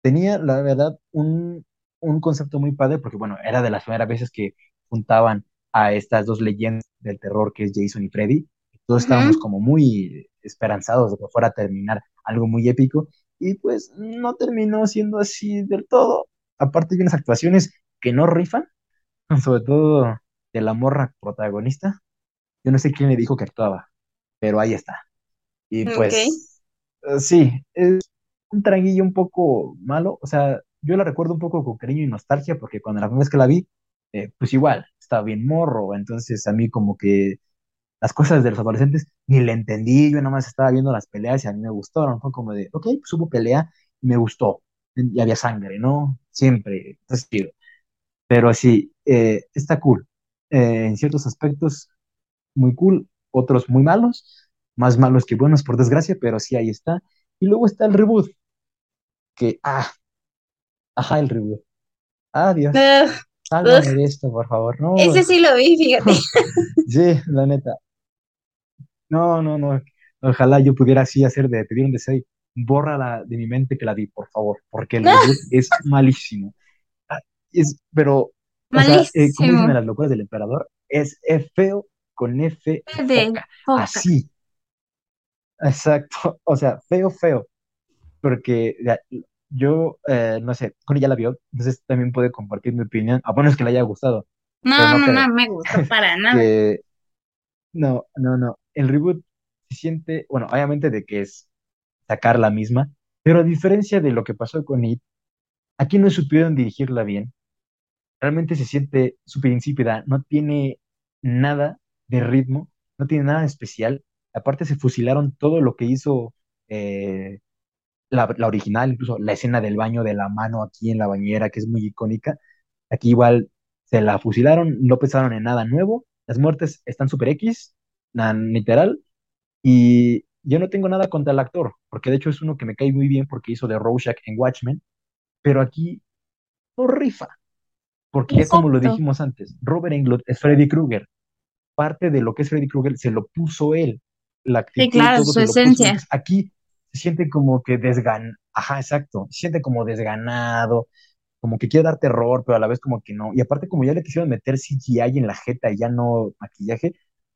tenía, la verdad, un, un concepto muy padre porque, bueno, era de las primeras veces que juntaban a estas dos leyendas del terror que es Jason y Freddy. Todos estábamos como muy esperanzados de que fuera a terminar algo muy épico y pues no terminó siendo así del todo. Aparte de unas actuaciones que no rifan, sobre todo de la morra protagonista. Yo no sé quién le dijo que actuaba, pero ahí está. Y pues eh, sí, es un traguillo un poco malo, o sea, yo la recuerdo un poco con cariño y nostalgia porque cuando la primera vez que la vi, eh, pues igual, estaba bien morro, entonces a mí como que las cosas de los adolescentes ni le entendí, yo nada más estaba viendo las peleas y a mí me gustaron, fue como de, ok, pues hubo pelea y me gustó, y había sangre, ¿no? Siempre, entonces, pero sí, eh, está cool, eh, en ciertos aspectos muy cool, otros muy malos, más malos que buenos por desgracia, pero sí ahí está, y luego está el reboot, que, ah, ajá, el reboot, adiós. Sálvame de esto, por favor. No. Ese sí lo vi, fíjate. Sí, la neta. No, no, no. Ojalá yo pudiera así hacer de pedir un deseo. Bórrala de mi mente que la vi, por favor, porque el reboot es malísimo. Ah, es, pero, o sea, eh, como dicen las locuras del emperador, es, feo con F de así. Exacto, o sea, feo, feo. Porque yo, eh, no sé, Connie ya la vio, entonces también puede compartir mi opinión, a menos que le haya gustado. No, no, no, me gustó para nada. no, no, no. El reboot se siente, bueno, obviamente de que es sacar la misma, pero a diferencia de lo que pasó con It, aquí no supieron dirigirla bien. Realmente se siente súper insípida, no tiene nada de ritmo, no tiene nada especial. Aparte se fusilaron todo lo que hizo eh, la, original, incluso la escena del baño de la mano aquí en la bañera, que es muy icónica. Aquí igual se la fusilaron, no pensaron en nada nuevo. Las muertes están super X, literal. Y yo no tengo nada contra el actor, porque de hecho es uno que me cae muy bien porque hizo de Rorschach en Watchmen, pero aquí no rifa. Porque ya como lo dijimos antes, Robert Englund es Freddy Krueger. Parte de lo que es Freddy Krueger se lo puso él. La actitud, sí, claro, su esencia. Aquí siente como que desgan, ajá, exacto, siente como desganado, como que quiere dar terror, pero a la vez como que no. Y aparte, como ya le quisieron meter CGI en la jeta y ya no maquillaje,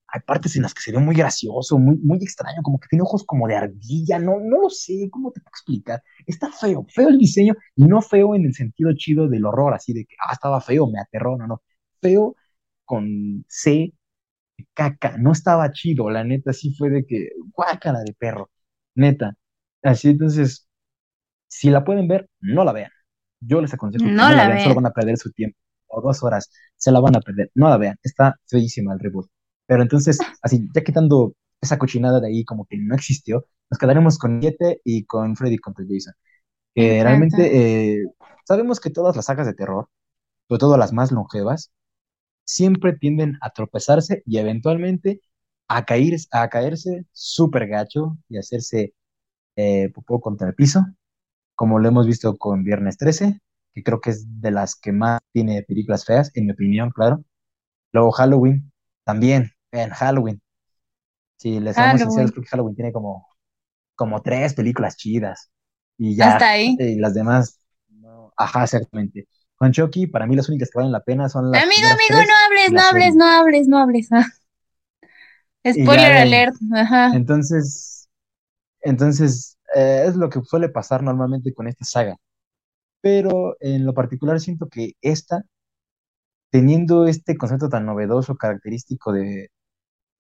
hay partes en las que se ve muy gracioso, muy, muy extraño, como que tiene ojos como de ardilla, no, no lo sé, ¿cómo te puedo explicar? Está feo, feo el diseño, y no feo en el sentido chido del horror, así de que, ah, estaba feo, me aterró, no, no, feo con C, caca, no estaba chido, la neta, sí fue de que, guácala de perro, neta, Así entonces, si la pueden ver, no la vean. Yo les aconsejo que no, la, vean, solo van a perder su tiempo. O dos horas, se la van a perder. No la vean, está feísima el reboot. Pero entonces, así, ya quitando esa cochinada de ahí como que no existió, nos quedaremos con Yete y con Freddy contra Jason. Que realmente eh, sabemos que todas las sagas de terror, sobre todo las más longevas, siempre tienden a tropezarse y eventualmente a, caer, a caerse súper gacho y hacerse eh, popó contra el piso, como lo hemos visto con Viernes 13, que creo que es de las que más tiene películas feas, en mi opinión, claro. Luego Halloween, también, vean, Halloween. Si les somos sinceros, creo que Halloween tiene como, como tres películas chidas. Y ya, Hasta ahí. y las demás, ajá, exactamente. Con Chucky, para mí las únicas que valen la pena son las. Amigo, amigo, no hables, no hables, no hables, no hables, Spoiler alert, ajá. Entonces, entonces, eh, es lo que suele pasar normalmente con esta saga. Pero en lo particular siento que esta, teniendo este concepto tan novedoso, característico de,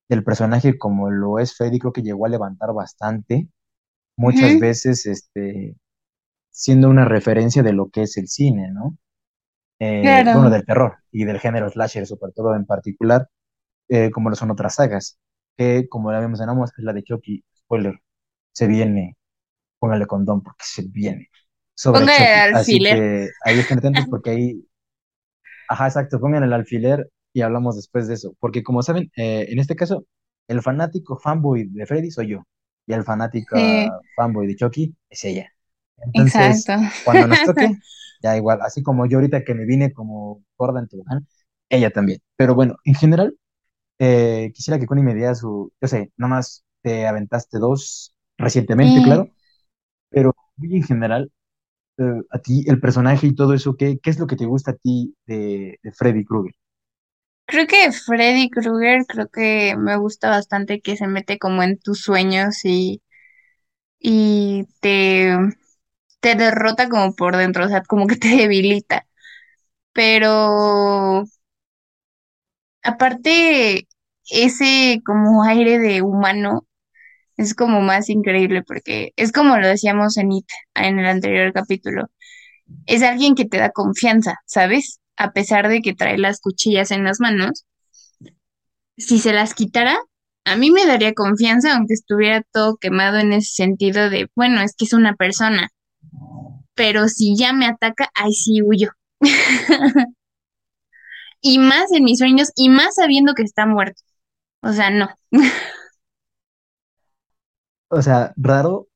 del personaje como lo es Freddy, creo que llegó a levantar bastante, muchas veces este, siendo una referencia de lo que es el cine, ¿no? Eh, Bueno, del terror y del género slasher, sobre todo en particular, eh, como lo son otras sagas, que como ya vemos en Amos, es la de Chucky, spoiler, se viene, póngale condón porque se viene. Sobre el alfiler. Así que ahí estén atentos porque ahí, ajá, exacto, pongan el alfiler y hablamos después de eso. Porque como saben, eh, en este caso, el fanático fanboy de Freddy soy yo y el fanático fanboy de Chucky es ella. Entonces, cuando nos toque, ya igual, así como yo ahorita que me vine como gorda en Tubán, ella también. Pero bueno, en general, eh, quisiera que Connie me diera su, yo sé, nada más te aventaste dos recientemente, claro, pero muy en general, eh, a ti, el personaje y todo eso, ¿qué, ¿qué, es lo que te gusta a ti de, Freddy Krueger? Creo que Freddy Krueger, creo que me gusta bastante que se mete como en tus sueños y, y te, te derrota como por dentro, o sea, como que te debilita. Pero aparte, ese como aire de humano es como más increíble porque es como lo decíamos en It, en el anterior capítulo. Es alguien que te da confianza, ¿sabes? A pesar de que trae las cuchillas en las manos si se las quitara, a mí me daría confianza, aunque estuviera todo quemado en ese sentido de, bueno, es que es una persona, pero si ya me ataca, ahí sí huyo. Y más en mis sueños, y más sabiendo que está muerto. O sea, no. O sea, raro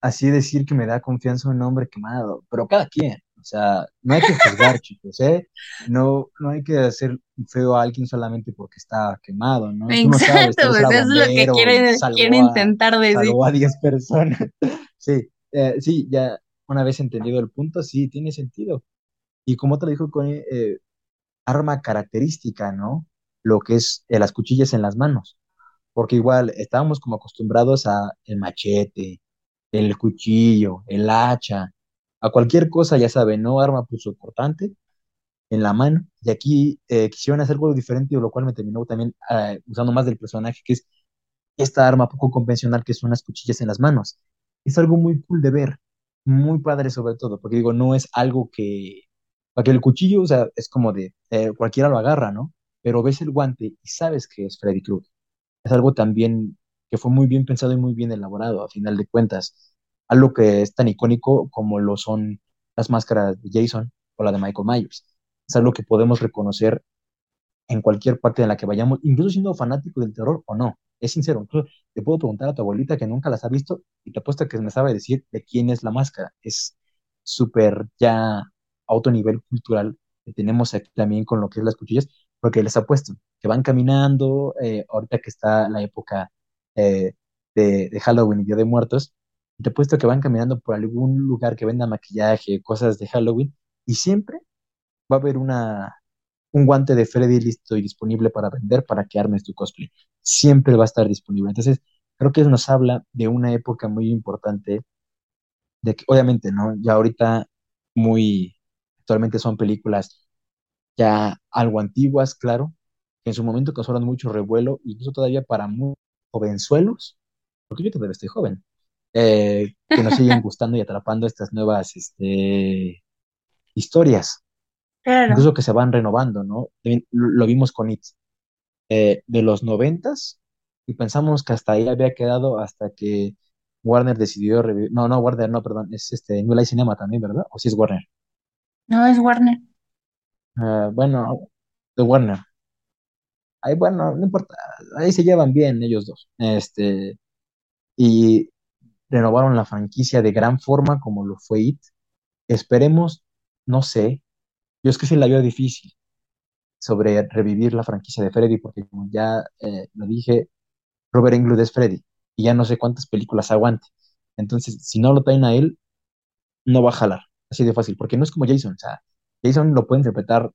así decir que me da confianza un hombre quemado, pero cada quien, o sea, no hay que juzgar, chicos, ¿eh? No, no hay que hacer feo a alguien solamente porque está quemado, ¿no? Tú no sabes, Exacto, pues es lo que bombero y quiere, quiere salvó a, intentar decir. salvó a 10 personas. Sí, eh, sí, ya una vez entendido el punto, sí, tiene sentido. Y como te lo dijo Connie, eh, arma característica, ¿no? Lo que es eh, las cuchillas en las manos, porque igual estábamos como acostumbrados a el machete, el cuchillo, el hacha, a cualquier cosa, ya saben, ¿no? Arma cortante en la mano. Y aquí eh, quisieron hacer algo diferente, lo cual me terminó también eh, usando más del personaje, que es esta arma poco convencional que son las cuchillas en las manos. Es algo muy cool de ver, muy padre sobre todo, porque digo, no es algo que, porque el cuchillo, o sea, es como de, eh, cualquiera lo agarra, ¿no? Pero ves el guante y sabes que es Freddy Krueger. Es algo también que fue muy bien pensado y muy bien elaborado, a final de cuentas. Algo que es tan icónico como lo son las máscaras de Jason o la de Michael Myers. Es algo que podemos reconocer en cualquier parte en la que vayamos, incluso siendo fanático del terror o no. Es sincero, incluso te puedo preguntar a tu abuelita que nunca las ha visto y te apuesto que me sabe decir de quién es la máscara. Es súper ya a otro nivel cultural que tenemos aquí también con lo que es las cuchillas, porque les apuesto que van caminando, eh, ahorita que está la época eh, de, Halloween y Día de Muertos, te apuesto que van caminando por algún lugar que venda maquillaje, cosas de Halloween, y siempre va a haber una, un guante de Freddy listo y disponible para vender para que armes tu cosplay. Siempre va a estar disponible. Entonces, creo que nos habla de una época muy importante, de que obviamente, ¿no? Ya ahorita muy, actualmente son películas ya algo antiguas, claro, que en su momento causaron mucho revuelo, incluso todavía para muy jovenzuelos, porque yo todavía estoy joven, eh, que nos siguen gustando y atrapando estas nuevas este, historias, Claro. incluso que se van renovando, ¿no? Lo, vimos con It, eh, de los noventas, y pensamos que hasta ahí había quedado hasta que Warner decidió revivir, no, no, Warner, no, perdón, es este New Line Cinema también, ¿verdad? O si es Warner. No es Warner. Ah, bueno, de Warner. Ahí, bueno, no importa, ahí se llevan bien ellos dos. Este, y renovaron la franquicia de gran forma como lo fue It. Esperemos, no sé, yo es que sí la veo difícil sobre revivir la franquicia de Freddy, porque como ya eh, lo dije, Robert Englund es Freddy y ya no sé cuántas películas aguante. Entonces, si no lo traen a él, no va a jalar, así de fácil, porque no es como Jason, o sea, Jason lo puede interpretar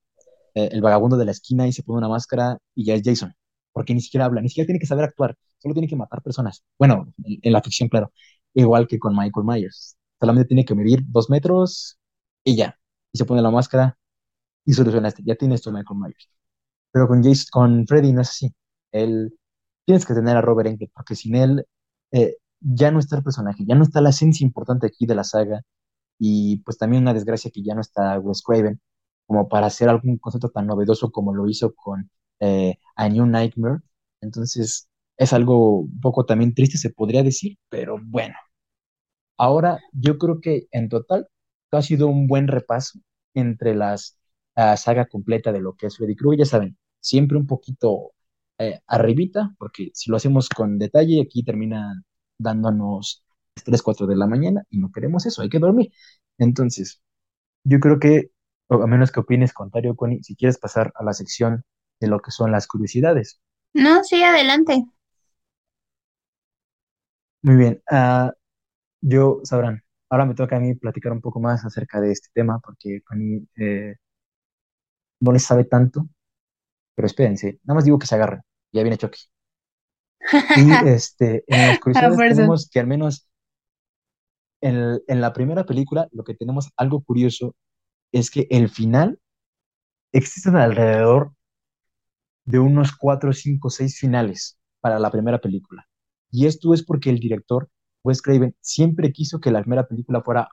eh, el vagabundo de la esquina y se pone una máscara y ya es Jason, porque ni siquiera habla, ni siquiera tiene que saber actuar, solo tiene que matar personas. Bueno, en, la ficción, claro, igual que con Michael Myers, solamente tiene que medir dos metros y ya, y se pone la máscara y solucionaste, ya tienes tu Michael Myers. Pero con Jason, con Freddy no es así. Él tienes que tener a Robert Englund, porque sin él eh, ya no está el personaje, ya no está la esencia importante aquí de la saga, y pues también una desgracia que ya no está Wes Craven, como para hacer algún concepto tan novedoso como lo hizo con eh, A New Nightmare. Entonces, es algo un poco también triste, se podría decir, pero bueno. Ahora, yo creo que en total ha sido un buen repaso entre las la saga completa de lo que es Freddy Krueger, ya saben, siempre un poquito eh, arribita, porque si lo hacemos con detalle, aquí termina dándonos 3 4 de la mañana y no queremos eso, hay que dormir. Entonces, yo creo que, o a menos que opines contrario, Connie, si quieres pasar a la sección de lo que son las curiosidades. No, sí, adelante. Muy bien, ah, yo sabrán, ahora me toca a mí platicar un poco más acerca de este tema, porque Connie eh, no le sabe tanto, pero espérense, nada más digo que se agarren, ya viene Chucky. Y este, en las curiosidades tenemos que al menos en, la primera película, lo que tenemos algo curioso es que el final existen alrededor de unos cuatro, cinco, seis finales para la primera película. Y esto es porque el director, Wes Craven, siempre quiso que la primera película fuera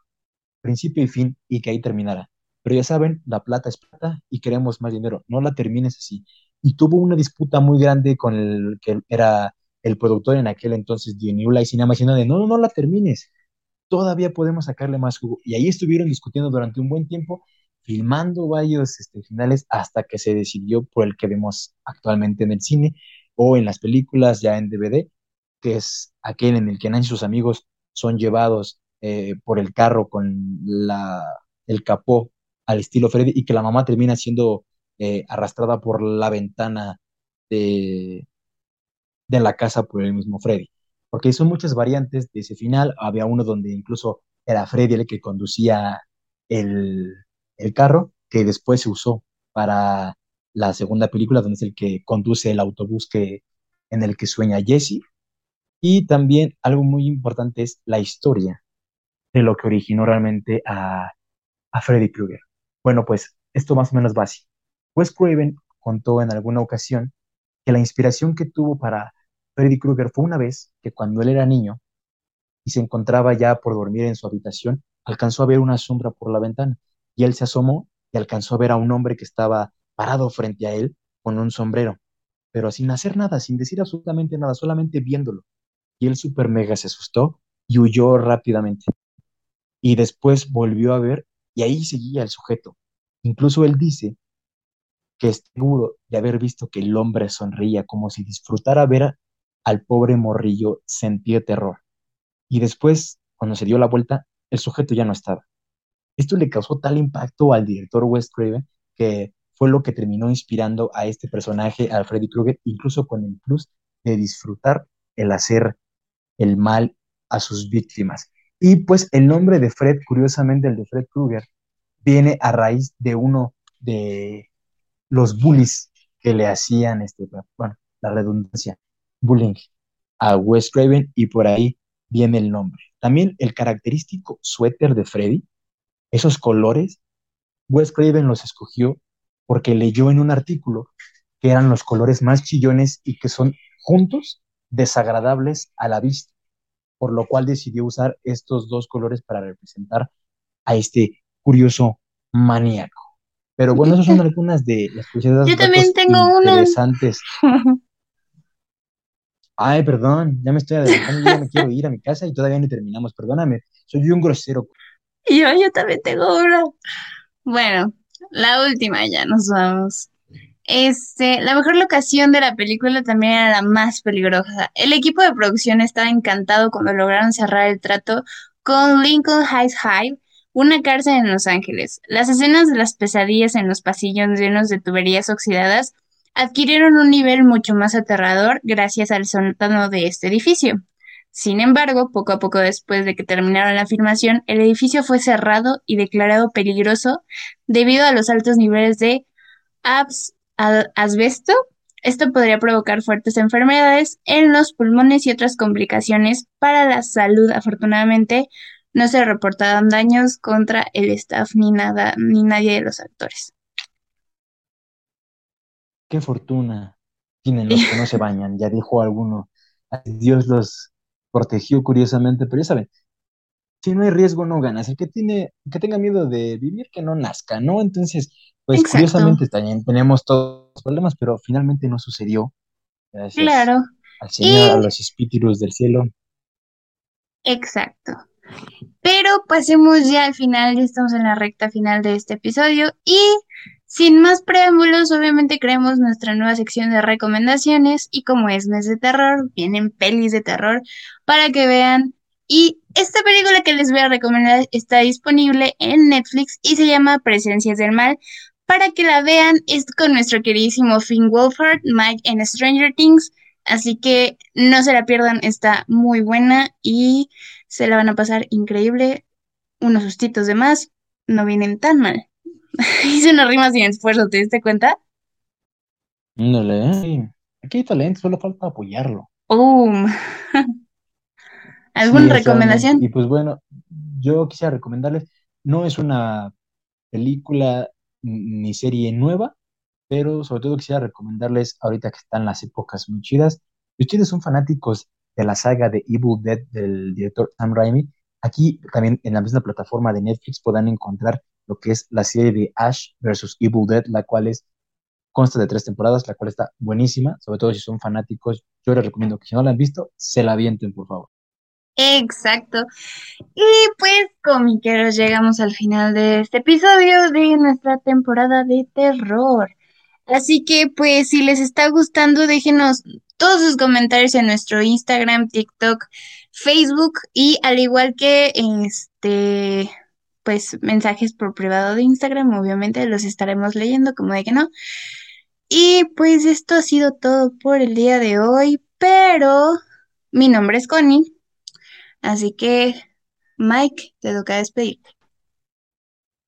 principio y fin y que ahí terminara. Pero ya saben, la plata es plata y queremos más dinero. No la termines así. Y tuvo una disputa muy grande con el que era el productor en aquel entonces de New Line Cinema, de no, no, no la termines. Todavía podemos sacarle más jugo. Y ahí estuvieron discutiendo durante un buen tiempo, filmando varios este, finales hasta que se decidió por el que vemos actualmente en el cine o en las películas ya en DVD, que es aquel en el que Nancy y sus amigos son llevados eh, por el carro con la, el capó al estilo Freddy y que la mamá termina siendo eh, arrastrada por la ventana de la casa por el mismo Freddy. Porque son muchas variantes de ese final. Había uno donde incluso era Freddy el que conducía el, el carro, que después se usó para la segunda película, donde es el que conduce el autobús que, en el que sueña Jesse. Y también algo muy importante es la historia de lo que originó realmente a, a Freddy Krueger. Bueno, pues esto más o menos va así. Wes Craven contó en alguna ocasión que la inspiración que tuvo para Freddy Krueger fue una vez que cuando él era niño y se encontraba ya por dormir en su habitación, alcanzó a ver una sombra por la ventana y él se asomó y alcanzó a ver a un hombre que estaba parado frente a él con un sombrero, pero sin hacer nada, sin decir absolutamente nada, solamente viéndolo. Y él super mega se asustó y huyó rápidamente. Y después volvió a ver y ahí seguía el sujeto. Incluso él dice que es seguro de haber visto que el hombre sonreía como si disfrutara ver al pobre morrillo sentir terror. Y después, cuando se dio la vuelta, el sujeto ya no estaba. Esto le causó tal impacto al director Wes Craven que fue lo que terminó inspirando a este personaje, a Freddy Krueger, incluso con el plus de disfrutar el hacer el mal a sus víctimas. Y pues el nombre de Fred, curiosamente el de Fred Krueger, viene a raíz de uno de los bullies que le hacían, este, bueno, la redundancia, bullying a Wes Craven y por ahí viene el nombre. También el característico suéter de Freddy, esos colores, Wes Craven los escogió porque leyó en un artículo que eran los colores más chillones y que son juntos desagradables a la vista, por lo cual decidió usar estos dos colores para representar a este curioso maníaco. Pero bueno, esas son algunas de las curiosidades Yo también tengo uno. Ay, perdón, ya me estoy adelantando, ya me quiero ir a mi casa y todavía no terminamos, perdóname, soy un grosero. Yo, yo también tengo una. Bueno, la última ya nos vamos. Este, la mejor locación de la película también era la más peligrosa. El equipo de producción estaba encantado cuando lograron cerrar el trato con Lincoln Heights High, una cárcel en Los Ángeles. Las escenas de las pesadillas en los pasillos llenos de tuberías oxidadas adquirieron un nivel mucho más aterrador gracias al sótano de este edificio. Sin embargo, poco a poco después de que terminaron la filmación, el edificio fue cerrado y declarado peligroso debido a los altos niveles de asbesto. Esto podría provocar fuertes enfermedades en los pulmones y otras complicaciones para la salud. Afortunadamente, no se reportaron daños contra el staff ni nada, ni nadie de los actores. Qué fortuna tienen los que no se bañan, ya dijo alguno. Dios los protegió curiosamente, pero ya saben, si no hay riesgo no ganas. El que tiene, que tenga miedo de vivir, que no nazca, ¿no? Entonces, pues Exacto. curiosamente también tenemos todos los problemas, pero finalmente no sucedió. Gracias Claro, al Señor, a los espíritus del cielo. exacto. Pero pasemos ya al final, ya estamos en la recta final de este episodio y sin más preámbulos, obviamente creemos nuestra nueva sección de recomendaciones y como es mes de terror, vienen pelis de terror para que vean. Y esta película que les voy a recomendar está disponible en Netflix y se llama Presencias del Mal. Para que la vean, es con nuestro queridísimo Finn Wolfhard, Mike en Stranger Things. Así que no se la pierdan, está muy buena y se la van a pasar increíble. Unos sustitos de más no vienen tan mal. Hice una rima sin esfuerzo, ¿te diste cuenta? Ándale, ¿eh? Aquí hay talento, solo falta apoyarlo. ¡Boom! Sí, ¿Alguna recomendación? Y pues bueno, yo quisiera recomendarles, no es una película ni serie nueva, pero sobre todo quisiera recomendarles ahorita que están las épocas muy chidas. Si ustedes son fanáticos de la saga de Evil Dead del director Sam Raimi, aquí también en la misma plataforma de Netflix podrán encontrar lo que es la serie de Ash versus Evil Dead, la cual es, consta de tres temporadas, la cual está buenísima, sobre todo si son fanáticos, yo les recomiendo que si no la han visto, se la avienten, por favor. Exacto. Y pues, comiqueros, llegamos al final de este episodio de nuestra temporada de terror. Así que, pues, si les está gustando, déjenos todos sus comentarios en nuestro Instagram, TikTok, Facebook y al igual que este, pues, mensajes por privado de Instagram, obviamente los estaremos leyendo, como de que no. Y pues esto ha sido todo por el día de hoy, pero mi nombre es Connie. Así que, Mike, te toca despedirte.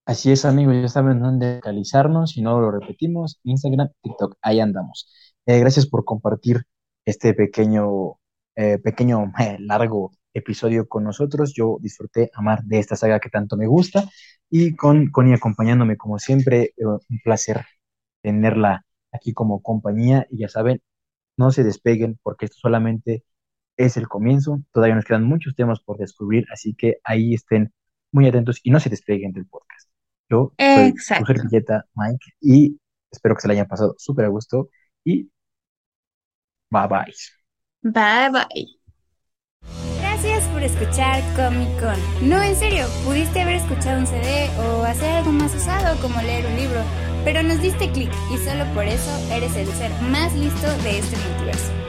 Así es, amigos, ya saben dónde localizarnos, si no lo repetimos, Instagram, TikTok, ahí andamos. Eh, gracias por compartir este pequeño, eh, pequeño, largo episodio con nosotros. Yo disfruté amar de esta saga que tanto me gusta y con Connie acompañándome como siempre, eh, un placer tenerla aquí como compañía y ya saben, no se despeguen porque esto solamente es el comienzo, todavía nos quedan muchos temas por descubrir, así que ahí estén muy atentos y no se despeguen del podcast. Yo soy su servilleta, Mike, y espero que se la hayan pasado súper a gusto y bye bye. Bye bye. Gracias por escuchar Comic Con. No, en serio, pudiste haber escuchado un CD o hacer algo más usado como leer un libro, pero nos diste clic y solo por eso eres el ser más listo de este multiverso.